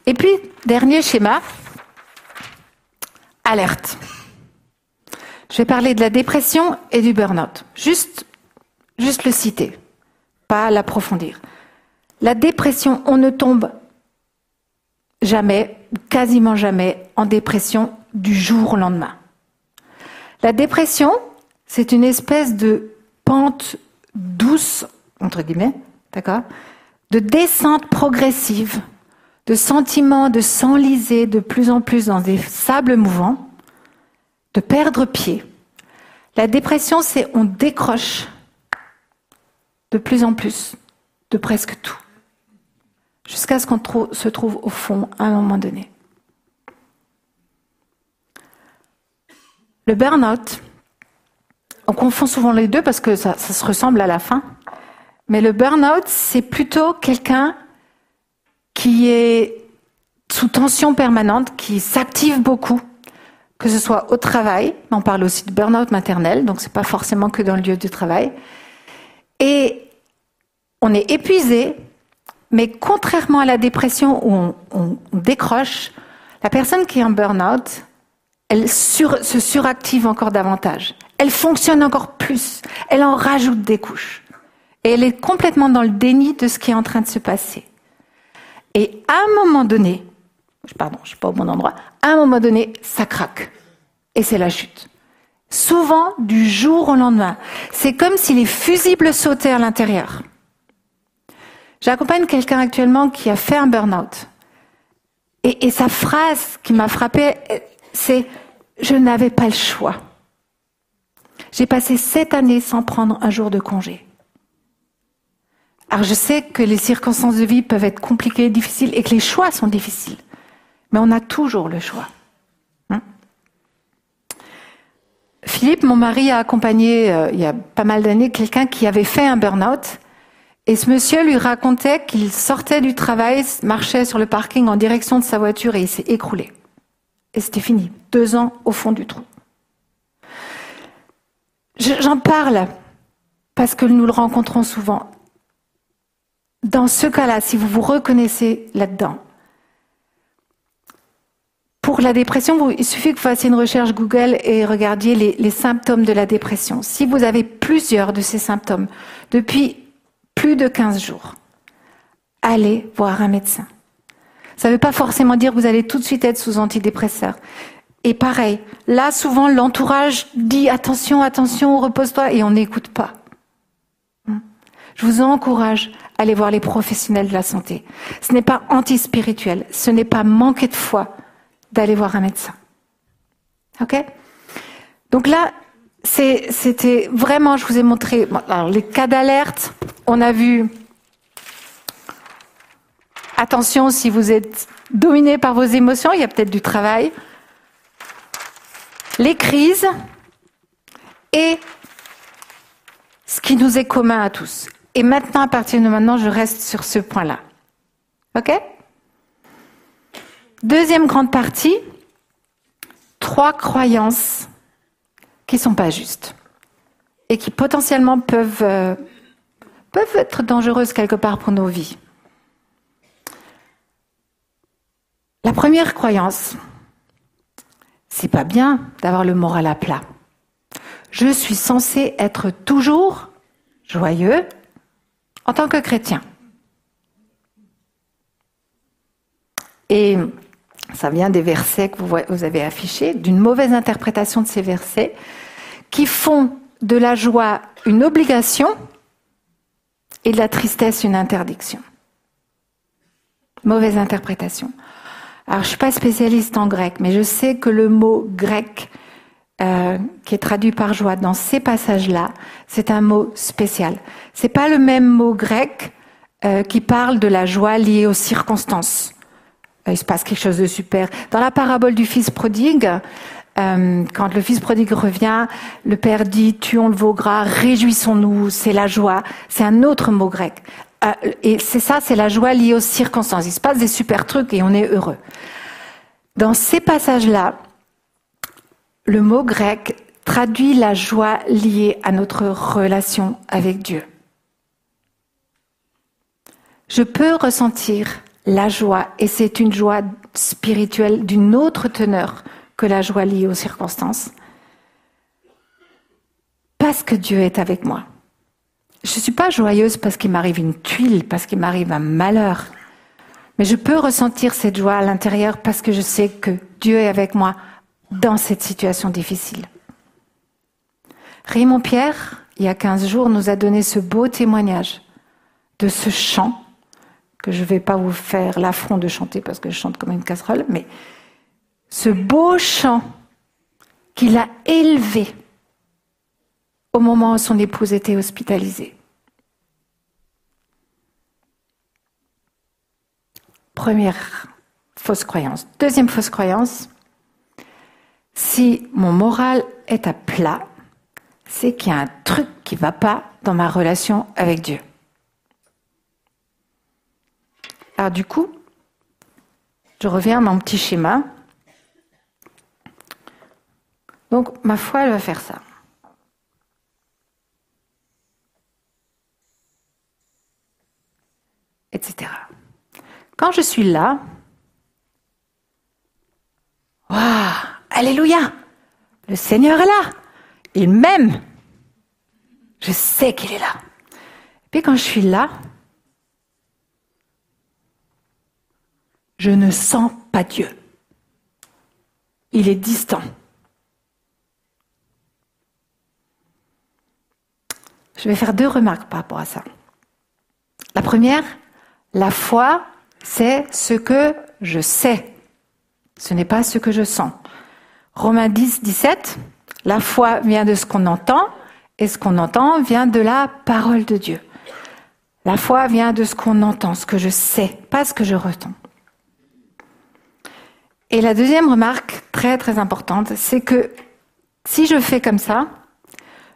Et puis, dernier schéma, alerte. Je vais parler de la dépression et du burn-out. Juste, juste le citer, pas l'approfondir. La dépression, on ne tombe jamais, quasiment jamais, en dépression du jour au lendemain. La dépression, c'est une espèce de pente douce, entre guillemets, d'accord, de descente progressive de sentiments de s'enliser de plus en plus dans des sables mouvants, de perdre pied. La dépression, c'est on décroche de plus en plus de presque tout, jusqu'à ce qu'on se trouve au fond à un moment donné. Le burn-out, on confond souvent les deux parce que ça, ça se ressemble à la fin, mais le burn-out, c'est plutôt quelqu'un qui est sous tension permanente, qui s'active beaucoup, que ce soit au travail, on parle aussi de burn-out maternel, donc c'est pas forcément que dans le lieu du travail. Et on est épuisé, mais contrairement à la dépression où on, décroche, la personne qui est en burn-out, elle se suractive encore davantage. Elle fonctionne encore plus. Elle en rajoute des couches. Et elle est complètement dans le déni de ce qui est en train de se passer. Et à un moment donné, pardon, je suis pas au bon endroit, à un moment donné, ça craque. Et c'est la chute. Souvent du jour au lendemain. C'est comme si les fusibles sautaient à l'intérieur. J'accompagne quelqu'un actuellement qui a fait un burn-out. Et, et sa phrase qui m'a frappée, c'est Je n'avais pas le choix. J'ai passé sept années sans prendre un jour de congé. Alors je sais que les circonstances de vie peuvent être compliquées, difficiles et que les choix sont difficiles. Mais on a toujours le choix. Hein? Philippe, mon mari, a accompagné euh, il y a pas mal d'années quelqu'un qui avait fait un burn-out. Et ce monsieur lui racontait qu'il sortait du travail, marchait sur le parking en direction de sa voiture et il s'est écroulé. Et c'était fini. Deux ans au fond du trou. J'en parle parce que nous le rencontrons souvent dans ce cas-là, si vous vous reconnaissez là-dedans, Pour la dépression, il suffit que vous fassiez une recherche Google et regardiez les, les symptômes de la dépression. Si vous avez plusieurs de ces symptômes depuis plus de 15 jours, allez voir un médecin. Ça ne veut pas forcément dire que vous allez tout de suite être sous antidépresseur. Et pareil, là, souvent, l'entourage dit attention, attention, repose-toi, et on n'écoute pas. Je vous encourage à aller voir les professionnels de la santé. Ce n'est pas antispirituel, ce n'est pas manquer de foi d'aller voir un médecin. Ok? Donc là, c'était vraiment, je vous ai montré les cas d'alerte. On a vu Attention, si vous êtes dominé par vos émotions, il y a peut-être du travail. Les crises et ce qui nous est commun à tous. Et maintenant, à partir de maintenant, je reste sur ce point-là. OK? Deuxième grande partie, trois croyances qui sont pas justes et qui potentiellement peuvent, euh, peuvent être dangereuses quelque part pour nos vies. La première croyance, c'est pas bien d'avoir le moral à plat. Je suis censé être toujours joyeux en tant que chrétien. Et ça vient des versets que vous avez affichés, d'une mauvaise interprétation de ces versets, qui font de la joie une obligation et de la tristesse une interdiction. Mauvaise interprétation. Alors, je suis pas spécialiste en grec, mais je sais que le mot grec euh, qui est traduit par joie dans ces passages-là, c'est un mot spécial. C'est pas le même mot grec euh, qui parle de la joie liée aux circonstances. Euh, il se passe quelque chose de super. Dans la parabole du fils prodigue, euh, quand le fils prodigue revient, le père dit tuons le veau gras, réjouissons-nous, c'est la joie. C'est un autre mot grec. Et c'est ça, c'est la joie liée aux circonstances. Il se passe des super trucs et on est heureux. Dans ces passages-là, le mot grec traduit la joie liée à notre relation avec Dieu. Je peux ressentir la joie, et c'est une joie spirituelle d'une autre teneur que la joie liée aux circonstances, parce que Dieu est avec moi. Je ne suis pas joyeuse parce qu'il m'arrive une tuile, parce qu'il m'arrive un malheur, mais je peux ressentir cette joie à l'intérieur parce que je sais que Dieu est avec moi dans cette situation difficile. Raymond Pierre, il y a 15 jours, nous a donné ce beau témoignage de ce chant, que je ne vais pas vous faire l'affront de chanter parce que je chante comme une casserole, mais ce beau chant qu'il a élevé au moment où son épouse était hospitalisée. Première fausse croyance. Deuxième fausse croyance, si mon moral est à plat, c'est qu'il y a un truc qui ne va pas dans ma relation avec Dieu. Alors du coup, je reviens à mon petit schéma. Donc ma foi, elle va faire ça. Etc. Quand je suis là, waouh, alléluia, le Seigneur est là, il m'aime, je sais qu'il est là. Et puis quand je suis là, je ne sens pas Dieu. Il est distant. Je vais faire deux remarques par rapport à ça. La première, la foi, c'est ce que je sais. Ce n'est pas ce que je sens. Romains 10, 17, la foi vient de ce qu'on entend, et ce qu'on entend vient de la parole de Dieu. La foi vient de ce qu'on entend, ce que je sais, pas ce que je ressens. Et la deuxième remarque, très très importante, c'est que si je fais comme ça,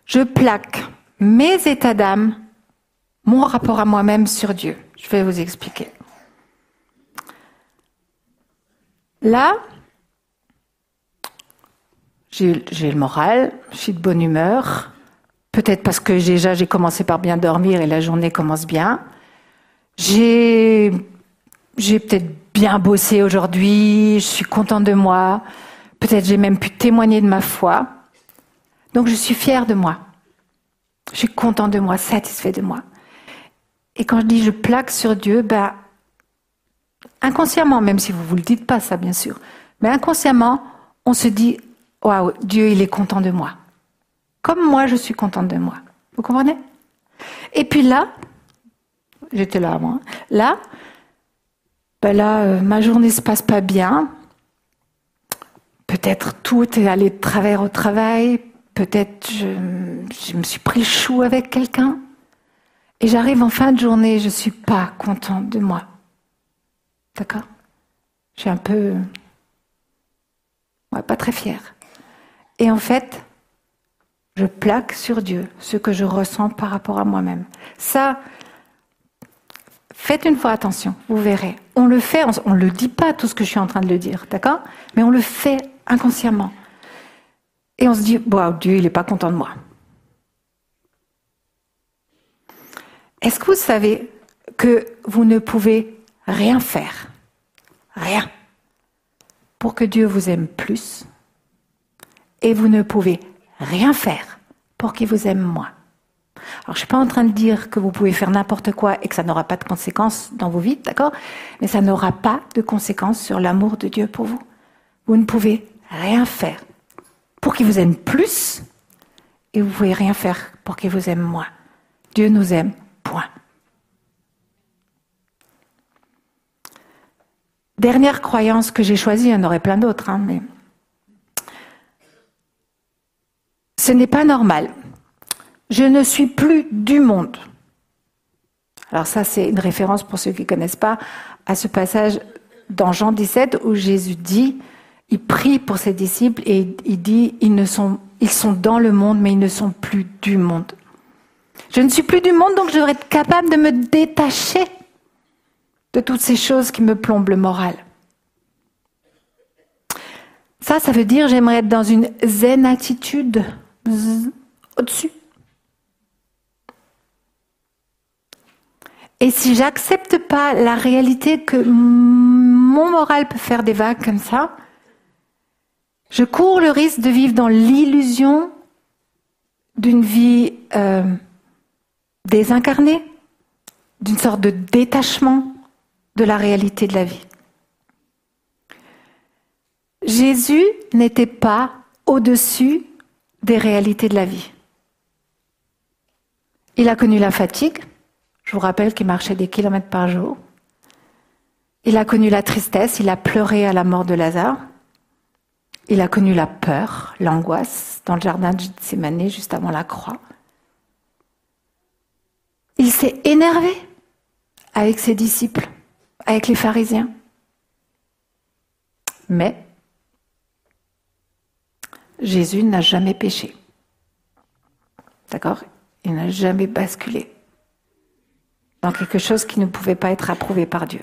je plaque mes états d'âme, mon rapport à moi-même sur Dieu. Je vais vous expliquer. Là, j'ai le moral, je suis de bonne humeur, peut-être parce que déjà j'ai commencé par bien dormir et la journée commence bien. J'ai peut-être bien bossé aujourd'hui, je suis contente de moi, peut-être j'ai même pu témoigner de ma foi. Donc je suis fière de moi. Je suis contente de moi, satisfait de moi. Et quand je dis je plaque sur Dieu, ben, inconsciemment, même si vous ne vous le dites pas ça bien sûr, mais inconsciemment, on se dit, waouh, Dieu il est content de moi. Comme moi je suis contente de moi. Vous comprenez? Et puis là, j'étais là moi, là, ben là, euh, ma journée se passe pas bien. Peut-être tout est allé de travers au travail. Peut-être je, me suis pris le chou avec quelqu'un. Et j'arrive en fin de journée, je suis pas contente de moi. D'accord? Je suis un peu, ouais, pas très fière. Et en fait, je plaque sur Dieu ce que je ressens par rapport à moi-même. Ça, Faites une fois attention, vous verrez. On le fait, on ne le dit pas tout ce que je suis en train de le dire, d'accord? Mais on le fait inconsciemment. Et on se dit, wow, Dieu, il n'est pas content de moi. Est-ce que vous savez que vous ne pouvez rien faire, rien, pour que Dieu vous aime plus? Et vous ne pouvez rien faire pour qu'il vous aime moins alors, je suis pas en train de dire que vous pouvez faire n'importe quoi et que ça n'aura pas de conséquences dans vos vies, d'accord? Mais ça n'aura pas de conséquences sur l'amour de Dieu pour vous. Vous ne pouvez rien faire pour qu'il vous aime plus et vous pouvez rien faire pour qu'il vous aime moins. Dieu nous aime, point. Dernière croyance que j'ai choisie, il y en aurait plein d'autres, hein, mais ce n'est pas normal je ne suis plus du monde. Alors ça, c'est une référence pour ceux qui ne connaissent pas à ce passage dans Jean 17 où Jésus dit, il prie pour ses disciples et il dit, ils, sont dans le monde, mais ils ne sont plus du monde. Je ne suis plus du monde, donc je devrais être capable de me détacher de toutes ces choses qui me plombent le moral. Ça, ça veut dire j'aimerais être dans une zen attitude au-dessus. Et si j'accepte pas la réalité que mon moral peut faire des vagues comme ça, je cours le risque de vivre dans l'illusion d'une vie euh, désincarnée, d'une sorte de détachement de la réalité de la vie. Jésus n'était pas au-dessus des réalités de la vie. Il a connu la fatigue, je vous rappelle qu'il marchait des kilomètres par jour. Il a connu la tristesse, il a pleuré à la mort de Lazare. Il a connu la peur, l'angoisse dans le jardin de Gethsemane juste avant la croix. Il s'est énervé avec ses disciples, avec les pharisiens. Mais Jésus n'a jamais péché. D'accord? Il n'a jamais basculé dans quelque chose qui ne pouvait pas être approuvé par Dieu.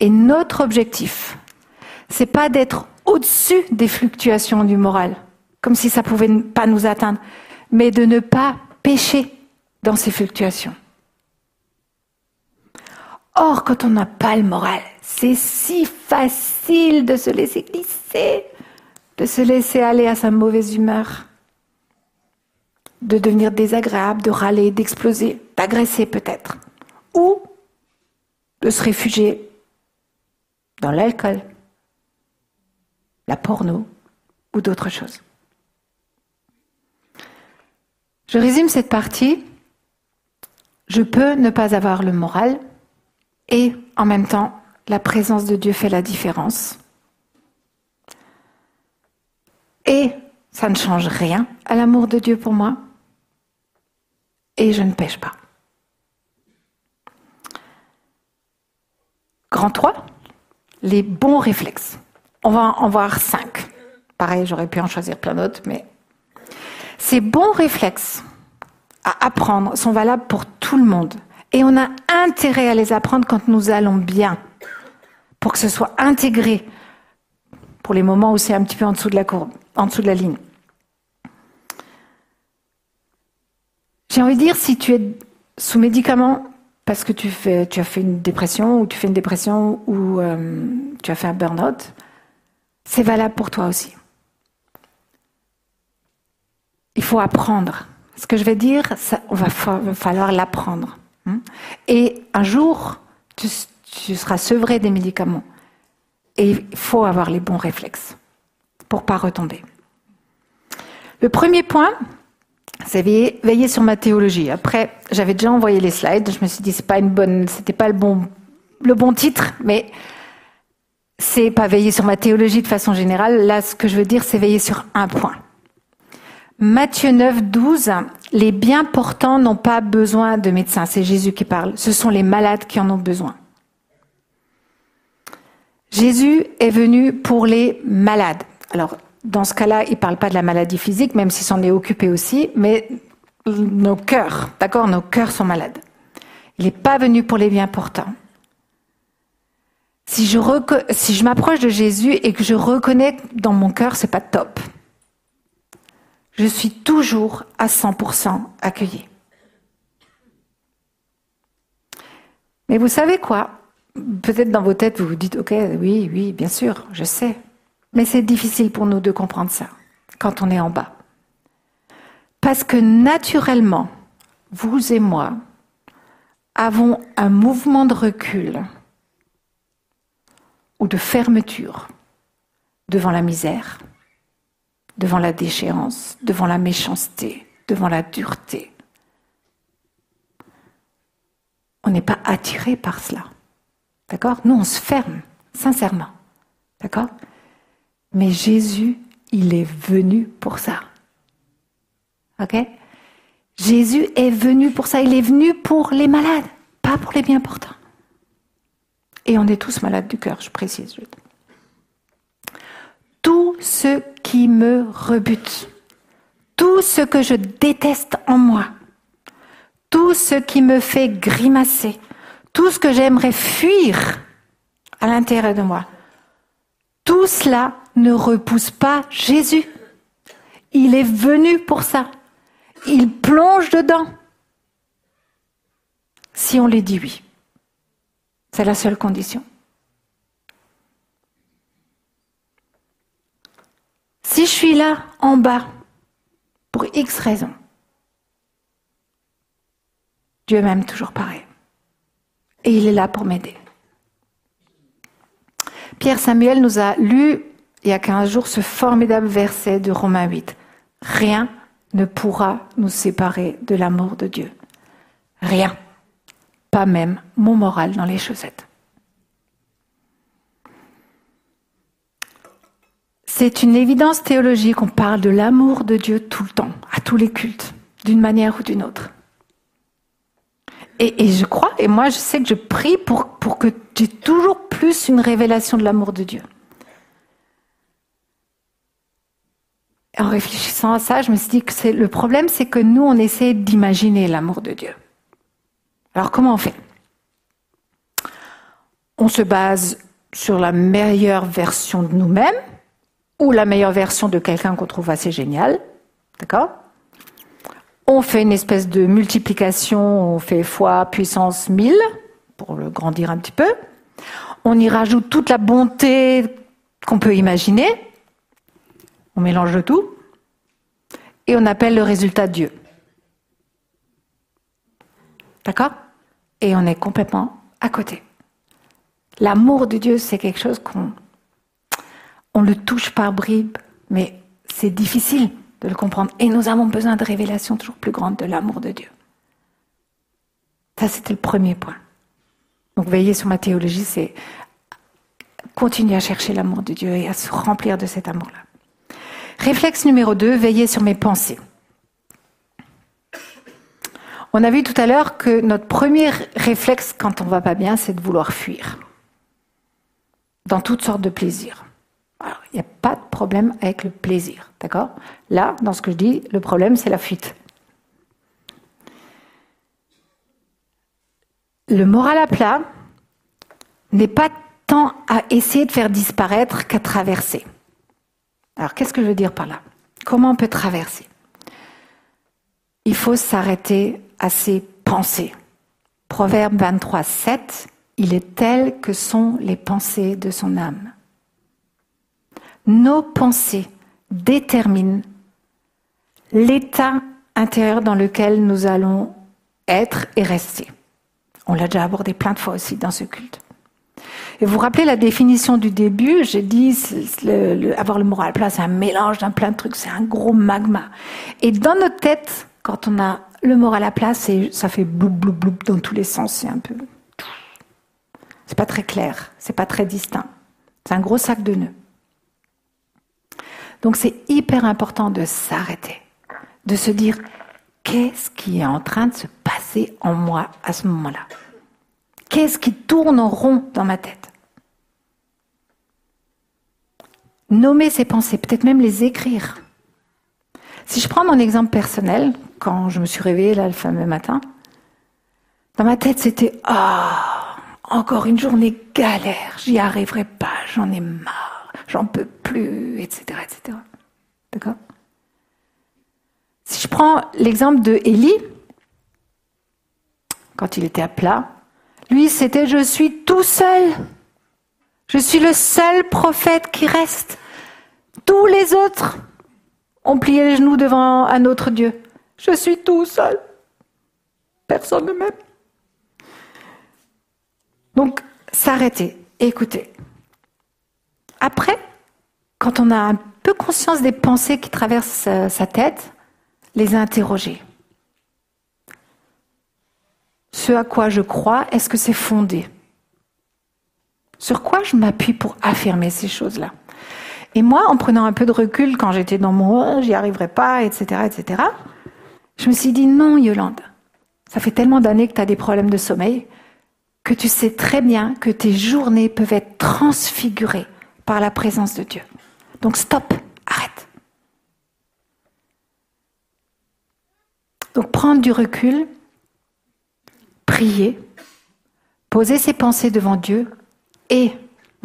Et notre objectif, c'est pas d'être au-dessus des fluctuations du moral, comme si ça pouvait pas nous atteindre, mais de ne pas pécher dans ces fluctuations. Or, quand on n'a pas le moral, c'est si facile de se laisser glisser, de se laisser aller à sa mauvaise humeur, de devenir désagréable, de râler, d'exploser, d'agresser peut-être ou de se réfugier dans l'alcool, la porno ou d'autres choses. Je résume cette partie. Je peux ne pas avoir le moral et en même temps, la présence de Dieu fait la différence. Et ça ne change rien à l'amour de Dieu pour moi. Et je ne pêche pas. Grand 3, les bons réflexes. On va en voir cinq. Pareil, j'aurais pu en choisir plein d'autres, mais ces bons réflexes à apprendre sont valables pour tout le monde. Et on a intérêt à les apprendre quand nous allons bien, pour que ce soit intégré pour les moments où c'est un petit peu en dessous de la courbe, en dessous de la ligne. J'ai envie de dire, si tu es sous médicament parce que tu, as fait une dépression ou tu fais une dépression ou euh, tu as fait un burn-out, c'est valable pour toi aussi. Il faut apprendre. Ce que je vais dire, ça, on va, falloir l'apprendre. hein. Et un jour, tu seras sevré des médicaments. Et il faut avoir les bons réflexes pour pas retomber. Le premier point, c'est veiller, sur ma théologie. Après, j'avais déjà envoyé les slides. Je me suis dit c'est pas une bonne, c'était pas le bon, le bon titre, mais c'est pas veiller sur ma théologie de façon générale. Là, ce que je veux dire, c'est veiller sur un point. Matthieu 9, 12, les bien portants n'ont pas besoin de médecins. C'est Jésus qui parle. Ce sont les malades qui en ont besoin. Jésus est venu pour les malades. Alors, dans ce cas-là, il ne parle pas de la maladie physique, même s'il s'en est occupé aussi, mais nos cœurs, d'accord, nos cœurs sont malades. Il n'est pas venu pour les bien portants. Si je, si m'approche de Jésus et que je reconnais dans mon cœur, c'est pas top, je suis toujours à 100% accueilli. Mais vous savez quoi? Peut-être dans vos têtes, vous vous dites, ok, oui, oui, bien sûr, je sais. Mais c'est difficile pour nous de comprendre ça quand on est en bas. Parce que naturellement, vous et moi avons un mouvement de recul ou de fermeture devant la misère, devant la déchéance, devant la méchanceté, devant la dureté. On n'est pas attiré par cela. D'accord? Nous, on se ferme, sincèrement. D'accord? Mais Jésus, il est venu pour ça. OK? Jésus est venu pour ça. Il est venu pour les malades, pas pour les bien portants. Et on est tous malades du cœur, je précise. Tout ce qui me rebute, tout ce que je déteste en moi, tout ce qui me fait grimacer, tout ce que j'aimerais fuir à l'intérieur de moi, tout cela ne repousse pas Jésus. Il est venu pour ça. Il plonge dedans. Si on les dit oui. C'est la seule condition. Si je suis là en bas pour X raisons, Dieu m'aime toujours pareil. Et il est là pour m'aider. Pierre Samuel nous a lu il y a 15 jours ce formidable verset de Romains 8. Rien ne pourra nous séparer de l'amour de Dieu. Rien. Pas même mon moral dans les chaussettes. C'est une évidence théologique, on parle de l'amour de Dieu tout le temps, à tous les cultes, d'une manière ou d'une autre. Et, je crois, et moi je sais que je prie pour, pour que tu toujours plus une révélation de l'amour de Dieu. En réfléchissant à ça, je me suis dit que le problème, c'est que nous, on essaie d'imaginer l'amour de Dieu. Alors comment on fait? On se base sur la meilleure version de nous-mêmes ou la meilleure version de quelqu'un qu'on trouve assez génial. D'accord? On fait une espèce de multiplication, on fait fois puissance 1000 pour le grandir un petit peu. On y rajoute toute la bonté qu'on peut imaginer. On mélange le tout. Et on appelle le résultat Dieu. D'accord? Et on est complètement à côté. L'amour de Dieu, c'est quelque chose qu'on on le touche par bribes, mais c'est difficile de le comprendre. Et nous avons besoin de révélations toujours plus grandes de l'amour de Dieu. Ça, c'était le premier point. Donc, veiller sur ma théologie, c'est continuer à chercher l'amour de Dieu et à se remplir de cet amour-là. Réflexe numéro 2, veiller sur mes pensées. On a vu tout à l'heure que notre premier réflexe quand on va pas bien, c'est de vouloir fuir. Dans toutes sortes de plaisirs. Il n'y a pas de problème avec le plaisir, d'accord? Là, dans ce que je dis, le problème, c'est la fuite. Le moral à plat n'est pas tant à essayer de faire disparaître qu'à traverser. Alors, qu'est-ce que je veux dire par là? Comment on peut traverser? Il faut s'arrêter à ses pensées, Proverbe 23, 7, il est tel que sont les pensées de son âme. Nos pensées déterminent l'état intérieur dans lequel nous allons être et rester. On l'a déjà abordé plein de fois aussi dans ce culte. Et vous rappelez la définition du début J'ai dit avoir le moral plat, c'est un mélange d'un plein de trucs, c'est un gros magma. Et dans notre tête, quand on a le moral à plat, ça fait bloup bloup bloup dans tous les sens. C'est un peu, c'est pas très clair, c'est pas très distinct. C'est un gros sac de nœuds. Donc c'est hyper important de s'arrêter, de se dire qu'est-ce qui est en train de se passer en moi à ce moment-là? Qu'est-ce qui tourne en rond dans ma tête Nommer ces pensées, peut-être même les écrire. Si je prends mon exemple personnel, quand je me suis réveillée là le fameux matin, dans ma tête c'était Ah, encore une journée galère, j'y arriverai pas, j'en ai marre, j'en peux plus, etc. etc. D'accord? Si je prends l'exemple de Élie, quand il était à plat, lui c'était Je suis tout seul, je suis le seul prophète qui reste. Tous les autres ont plié les genoux devant un autre Dieu. Je suis tout seul. Personne ne m'aime. Donc, s'arrêter, écouter. Après, quand on a un peu conscience des pensées qui traversent sa tête, les interroger. Ce à quoi je crois, est-ce que c'est fondé? Sur quoi je m'appuie pour affirmer ces choses-là? Et moi, en prenant un peu de recul quand j'étais dans mon j'y arriverai pas, etc., etc., je me suis dit non, Yolande, ça fait tellement d'années que tu as des problèmes de sommeil que tu sais très bien que tes journées peuvent être transfigurées par la présence de Dieu. Donc stop, arrête. Donc prendre du recul, prier, poser ses pensées devant Dieu et,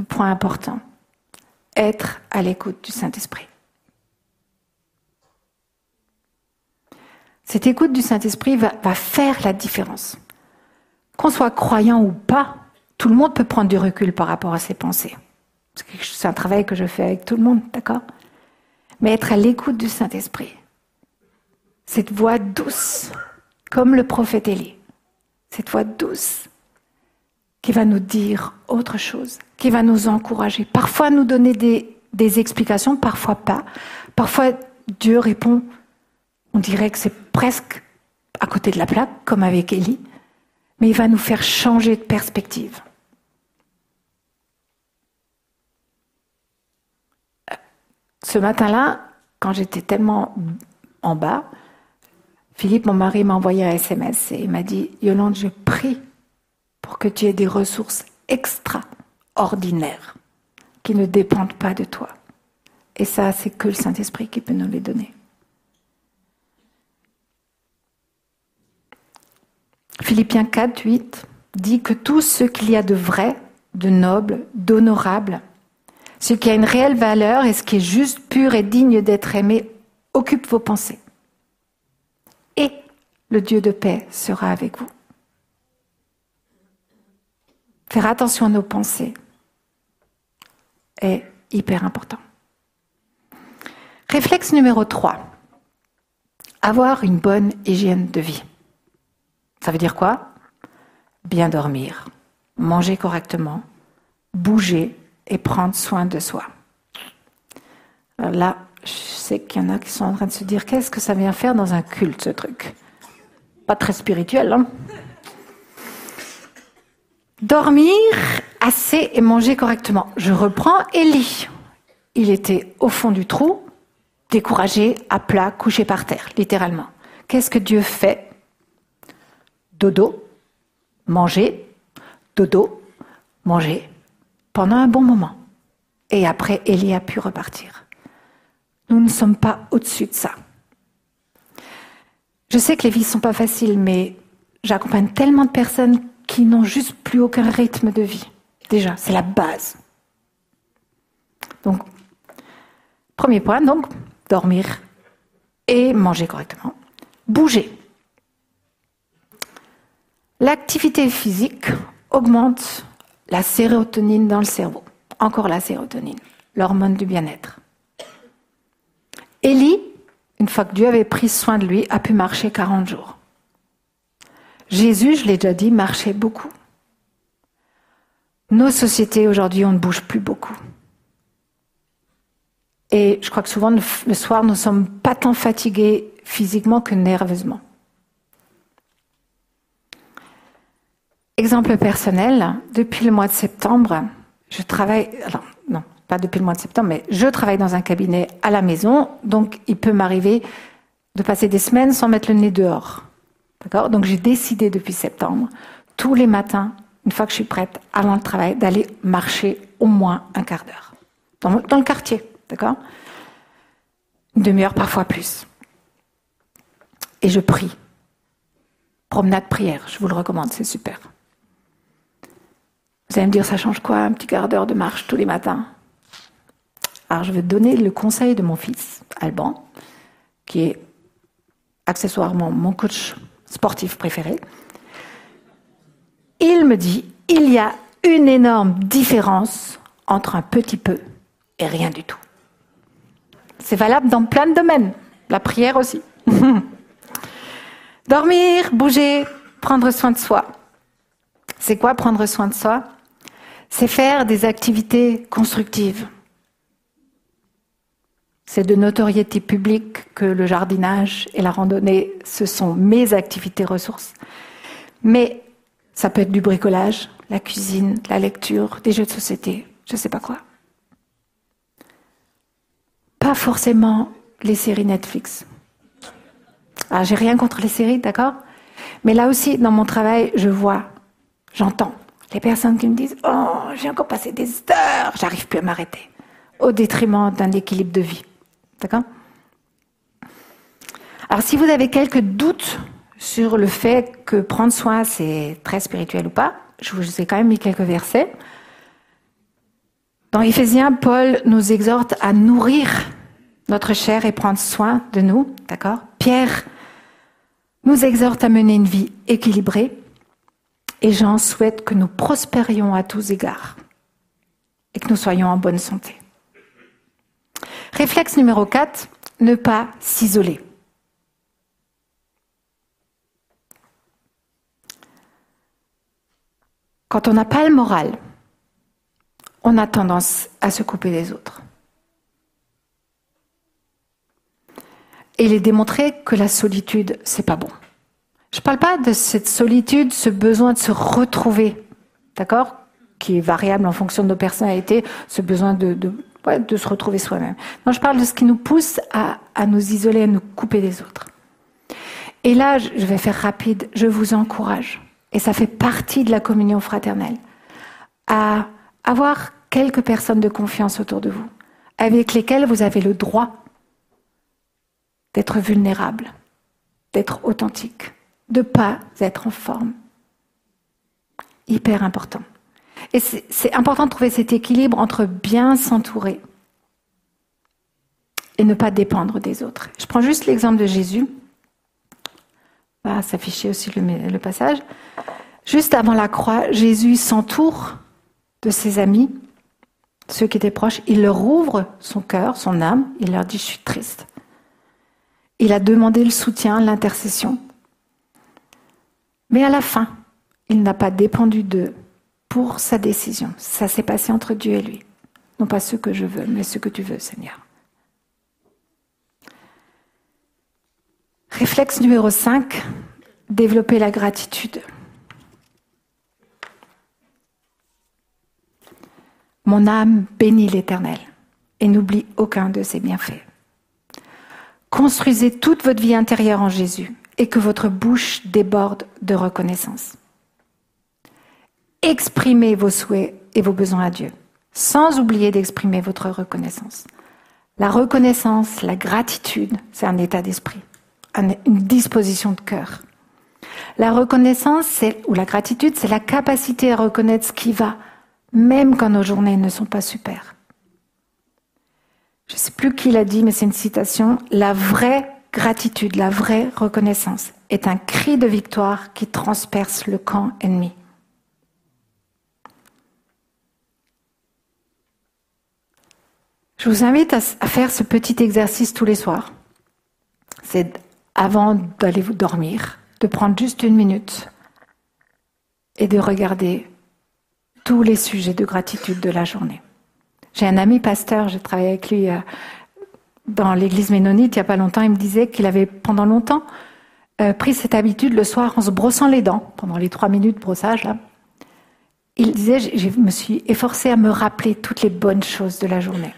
point important, être à l'écoute du Saint-Esprit. Cette écoute du Saint-Esprit va, faire la différence. Qu'on soit croyant ou pas, tout le monde peut prendre du recul par rapport à ses pensées. C'est un travail que je fais avec tout le monde, d'accord? Mais être à l'écoute du Saint-Esprit, cette voix douce, comme le prophète Élie, cette voix douce qui va nous dire autre chose, qui va nous encourager, parfois nous donner des, explications, parfois pas. Parfois Dieu répond on dirait que c'est presque à côté de la plaque, comme avec Élie, mais il va nous faire changer de perspective. Ce matin-là, quand j'étais tellement en bas, Philippe, mon mari, m'a envoyé un SMS et il m'a dit Yolande, je prie pour que tu aies des ressources extraordinaires qui ne dépendent pas de toi. Et ça, c'est que le Saint-Esprit qui peut nous les donner. Philippiens 4, 8 dit que tout ce qu'il y a de vrai, de noble, d'honorable, ce qui a une réelle valeur et ce qui est juste, pur et digne d'être aimé, occupe vos pensées. Le Dieu de paix sera avec vous. Faire attention à nos pensées est hyper important. Réflexe numéro 3. Avoir une bonne hygiène de vie. Ça veut dire quoi? Bien dormir, manger correctement, bouger et prendre soin de soi. Alors là, je sais qu'il y en a qui sont en train de se dire qu'est-ce que ça vient faire dans un culte, ce truc? Très spirituel, hein Dormir assez et manger correctement. Je reprends Élie. Il était au fond du trou, découragé, à plat, couché par terre, littéralement. Qu'est-ce que Dieu fait? Dodo, manger, dodo, manger, pendant un bon moment. Et après, Élie a pu repartir. Nous ne sommes pas au-dessus de ça. Je sais que les vies ne sont pas faciles, mais j'accompagne tellement de personnes qui n'ont juste plus aucun rythme de vie. Déjà, c'est la base. Donc, premier point, donc, dormir et manger correctement. Bouger. L'activité physique augmente la sérotonine dans le cerveau. Encore la sérotonine, l'hormone du bien-être. Élie, une fois que Dieu avait pris soin de lui, a pu marcher 40 jours. Jésus, je l'ai déjà dit, marchait beaucoup. Nos sociétés aujourd'hui, on ne bouge plus beaucoup. Et je crois que souvent, le soir, nous ne sommes pas tant fatigués physiquement que nerveusement. Exemple personnel, depuis le mois de septembre, je travaille, alors non, pas depuis le mois de septembre, mais je travaille dans un cabinet à la maison, donc il peut m'arriver de passer des semaines sans mettre le nez dehors. D'accord? Donc j'ai décidé depuis septembre, tous les matins, une fois que je suis prête, avant le travail, d'aller marcher au moins un quart d'heure. Dans, dans, le quartier, d'accord? Une demi-heure, parfois plus. Et je prie. Promenade prière, je vous le recommande, c'est super. Vous allez me dire, ça change quoi un petit quart d'heure de marche tous les matins? Alors je vais donner le conseil de mon fils, Alban, qui est accessoirement mon coach sportif préféré. Il me dit, il y a une énorme différence entre un petit peu et rien du tout. C'est valable dans plein de domaines, la prière aussi. Dormir, bouger, prendre soin de soi. C'est quoi prendre soin de soi? C'est faire des activités constructives. C'est de notoriété publique que le jardinage et la randonnée, ce sont mes activités ressources. Mais ça peut être du bricolage, la cuisine, la lecture, des jeux de société, je ne sais pas quoi. Pas forcément les séries Netflix. Alors, j'ai rien contre les séries, d'accord? Mais là aussi, dans mon travail, je vois, j'entends les personnes qui me disent Oh, j'ai encore passé des heures, j'arrive plus à m'arrêter, au détriment d'un équilibre de vie. D'accord Alors, si vous avez quelques doutes sur le fait que prendre soin, c'est très spirituel ou pas, je vous ai quand même mis quelques versets. Dans Éphésiens, Paul nous exhorte à nourrir notre chair et prendre soin de nous, d'accord Pierre nous exhorte à mener une vie équilibrée et Jean souhaite que nous prospérions à tous égards et que nous soyons en bonne santé. Réflexe numéro 4, ne pas s'isoler. Quand on n'a pas le moral, on a tendance à se couper des autres. Et il est démontré que la solitude, c'est pas bon. Je ne parle pas de cette solitude, ce besoin de se retrouver, d'accord Qui est variable en fonction de nos personnalités, ce besoin de, de, de se retrouver soi-même. Non, je parle de ce qui nous pousse à, à nous isoler, à nous couper des autres. Et là, je vais faire rapide, je vous encourage, et ça fait partie de la communion fraternelle, à avoir quelques personnes de confiance autour de vous, avec lesquelles vous avez le droit d'être vulnérable, d'être authentique de pas être en forme. Hyper important. Et c'est important de trouver cet équilibre entre bien s'entourer et ne pas dépendre des autres. Je prends juste l'exemple de Jésus. Va s'afficher aussi le, le passage. Juste avant la croix, Jésus s'entoure de ses amis, ceux qui étaient proches. Il leur ouvre son cœur, son âme. Il leur dit, je suis triste. Il a demandé le soutien, l'intercession. Mais à la fin, il n'a pas dépendu d'eux pour sa décision. Ça s'est passé entre Dieu et lui. Non pas ce que je veux, mais ce que tu veux, Seigneur. Réflexe numéro 5, développer la gratitude. Mon âme bénit l'Éternel et n'oublie aucun de ses bienfaits. Construisez toute votre vie intérieure en Jésus et que votre bouche déborde de reconnaissance. Exprimez vos souhaits et vos besoins à Dieu, sans oublier d'exprimer votre reconnaissance. La reconnaissance, la gratitude, c'est un état d'esprit, une disposition de cœur. La reconnaissance, ou la gratitude, c'est la capacité à reconnaître ce qui va, même quand nos journées ne sont pas super. Je ne sais plus qui l'a dit, mais c'est une citation. La vraie gratitude, la vraie reconnaissance, est un cri de victoire qui transperce le camp ennemi. Je vous invite à, faire ce petit exercice tous les soirs. C'est avant d'aller vous dormir, de prendre juste une minute et de regarder tous les sujets de gratitude de la journée. J'ai un ami pasteur, j'ai travaillé avec lui euh, dans l'église ménonite il n'y a pas longtemps, il me disait qu'il avait pendant longtemps euh, pris cette habitude le soir en se brossant les dents, pendant les trois minutes de brossage. Il disait, je me suis efforcé à me rappeler toutes les bonnes choses de la journée.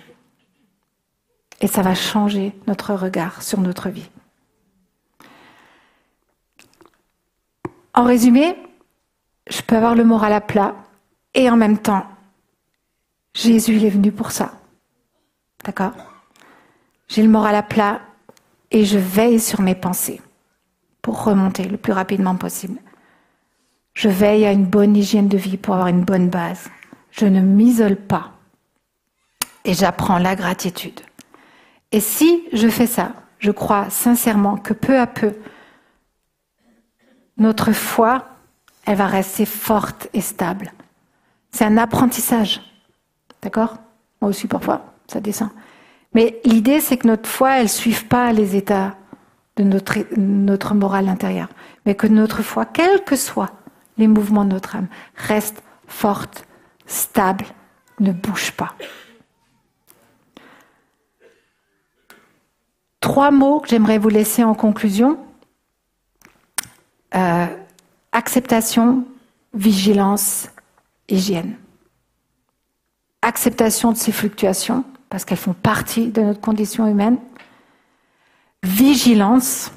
Et ça va changer notre regard sur notre vie. En résumé, je peux avoir le moral à plat et en même temps, Jésus est venu pour ça. D'accord? J'ai le moral à plat et je veille sur mes pensées pour remonter le plus rapidement possible. Je veille à une bonne hygiène de vie pour avoir une bonne base. Je ne m'isole pas et j'apprends la gratitude. Et si je fais ça, je crois sincèrement que peu à peu, notre foi, elle va rester forte et stable. C'est un apprentissage. D'accord? Moi aussi, parfois, ça descend. Mais l'idée, c'est que notre foi, elle ne suive pas les états de notre, notre morale intérieure, mais que notre foi, quels que soient les mouvements de notre âme, reste forte, stable, ne bouge pas. Trois mots que j'aimerais vous laisser en conclusion. Euh, acceptation, vigilance, hygiène. Acceptation de ces fluctuations, parce qu'elles font partie de notre condition humaine. Vigilance,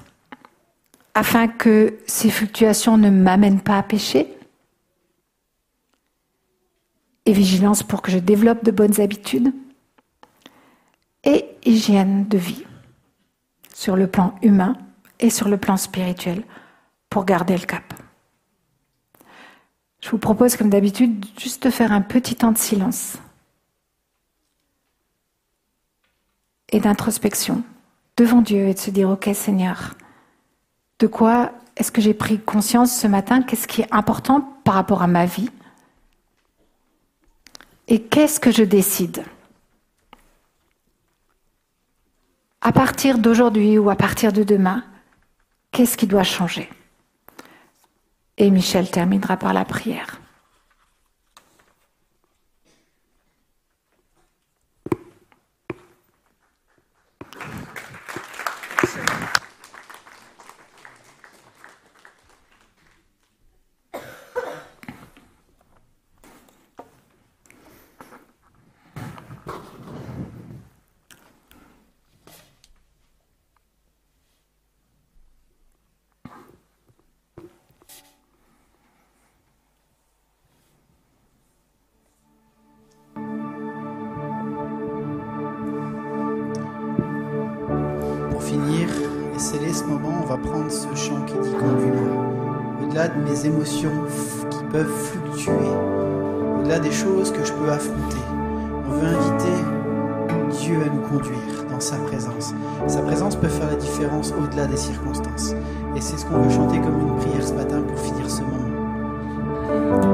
afin que ces fluctuations ne m'amènent pas à pécher. Et vigilance pour que je développe de bonnes habitudes. Et hygiène de vie sur le plan humain et sur le plan spirituel pour garder le cap. Je vous propose, comme d'habitude, juste de faire un petit temps de silence et d'introspection devant Dieu et de se dire, OK Seigneur, de quoi est-ce que j'ai pris conscience ce matin? Qu'est-ce qui est important par rapport à ma vie? Et qu'est-ce que je décide? À partir d'aujourd'hui ou à partir de demain, qu'est-ce qui doit changer? Et Michel terminera par la prière. Dans sa présence. Sa présence peut faire la différence au-delà des circonstances. Et c'est ce qu'on veut chanter comme une prière ce matin pour finir ce moment.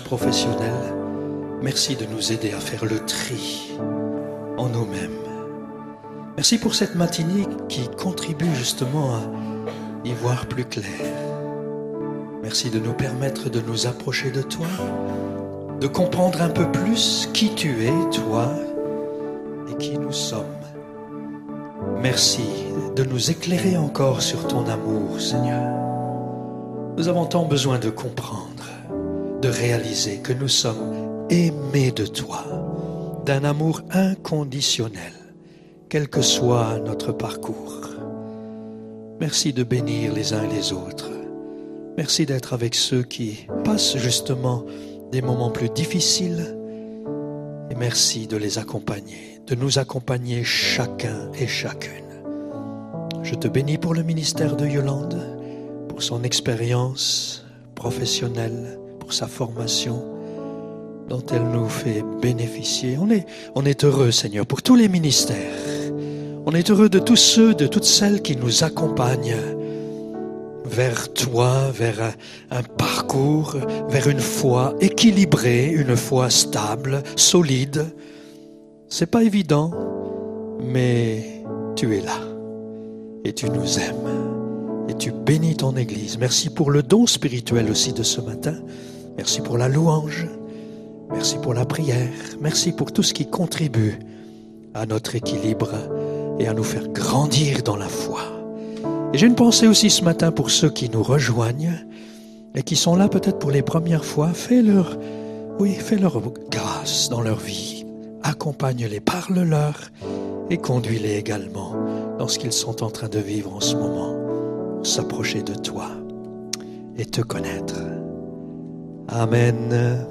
Professionnelle. Merci de nous aider à faire le tri en nous-mêmes. Merci pour cette matinée qui contribue justement à y voir plus clair. Merci de nous permettre de nous approcher de toi, de comprendre un peu plus qui tu es, toi, et qui nous sommes. Merci de nous éclairer encore sur ton amour, Seigneur. Nous avons tant besoin de comprendre, de réaliser que nous sommes aimés de toi, d'un amour inconditionnel, quel que soit notre parcours. Merci de bénir les uns les autres. Merci d'être avec ceux qui passent justement des moments plus difficiles. Et merci de les accompagner, de nous accompagner chacun et chacune. Je te bénis pour le ministère de Yolande, pour son expérience professionnelle, pour sa formation dont elle nous fait bénéficier. On est, heureux, Seigneur, pour tous les ministères. On est heureux de tous ceux, de toutes celles qui nous accompagnent vers toi, vers un, un parcours, vers une foi équilibrée, une foi stable, solide. C'est pas évident, mais tu es là et tu nous aimes et tu bénis ton Église. Merci pour le don spirituel aussi de ce matin. Merci pour la louange. Merci pour la prière. Merci pour tout ce qui contribue à notre équilibre et à nous faire grandir dans la foi. Et j'ai une pensée aussi ce matin pour ceux qui nous rejoignent et qui sont là peut-être pour les premières fois. Fais-leur, oui, fais-leur grâce dans leur vie. Accompagne-les, parle-leur et conduis-les également dans ce qu'ils sont en train de vivre en ce moment. S'approcher de toi et te connaître. Amen.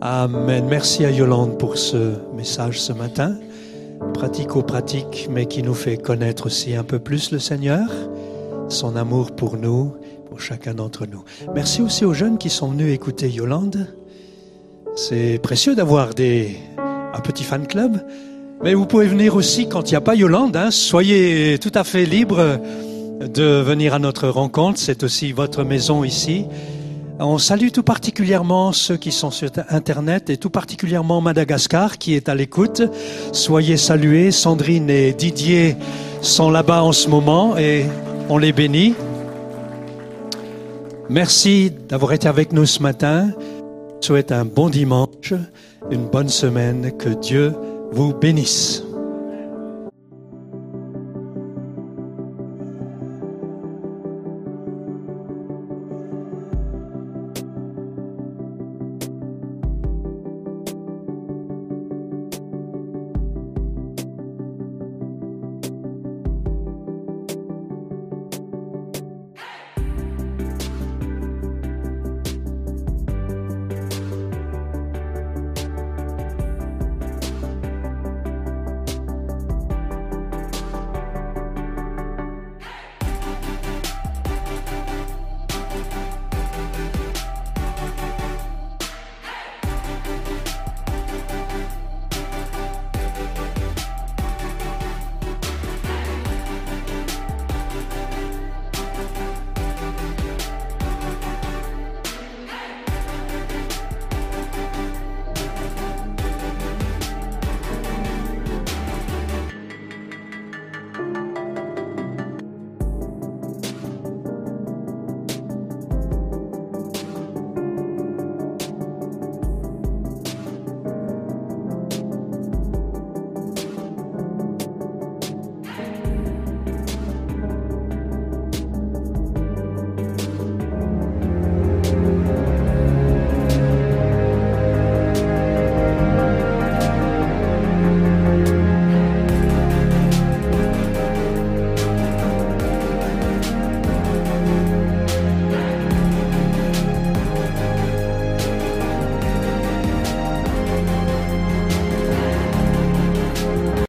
Amen. Merci à Yolande pour ce message ce matin pratico-pratique, mais qui nous fait connaître aussi un peu plus le Seigneur, son amour pour nous, pour chacun d'entre nous. Merci aussi aux jeunes qui sont venus écouter Yolande. C'est précieux d'avoir des, un petit fan club, mais vous pouvez venir aussi quand il n'y a pas Yolande. Hein. Soyez tout à fait libre de venir à notre rencontre. C'est aussi votre maison ici. On salue tout particulièrement ceux qui sont sur Internet et tout particulièrement Madagascar qui est à l'écoute. Soyez salués. Sandrine et Didier sont là-bas en ce moment et on les bénit. Merci d'avoir été avec nous ce matin. Je souhaite un bon dimanche, une bonne semaine. Que Dieu vous bénisse.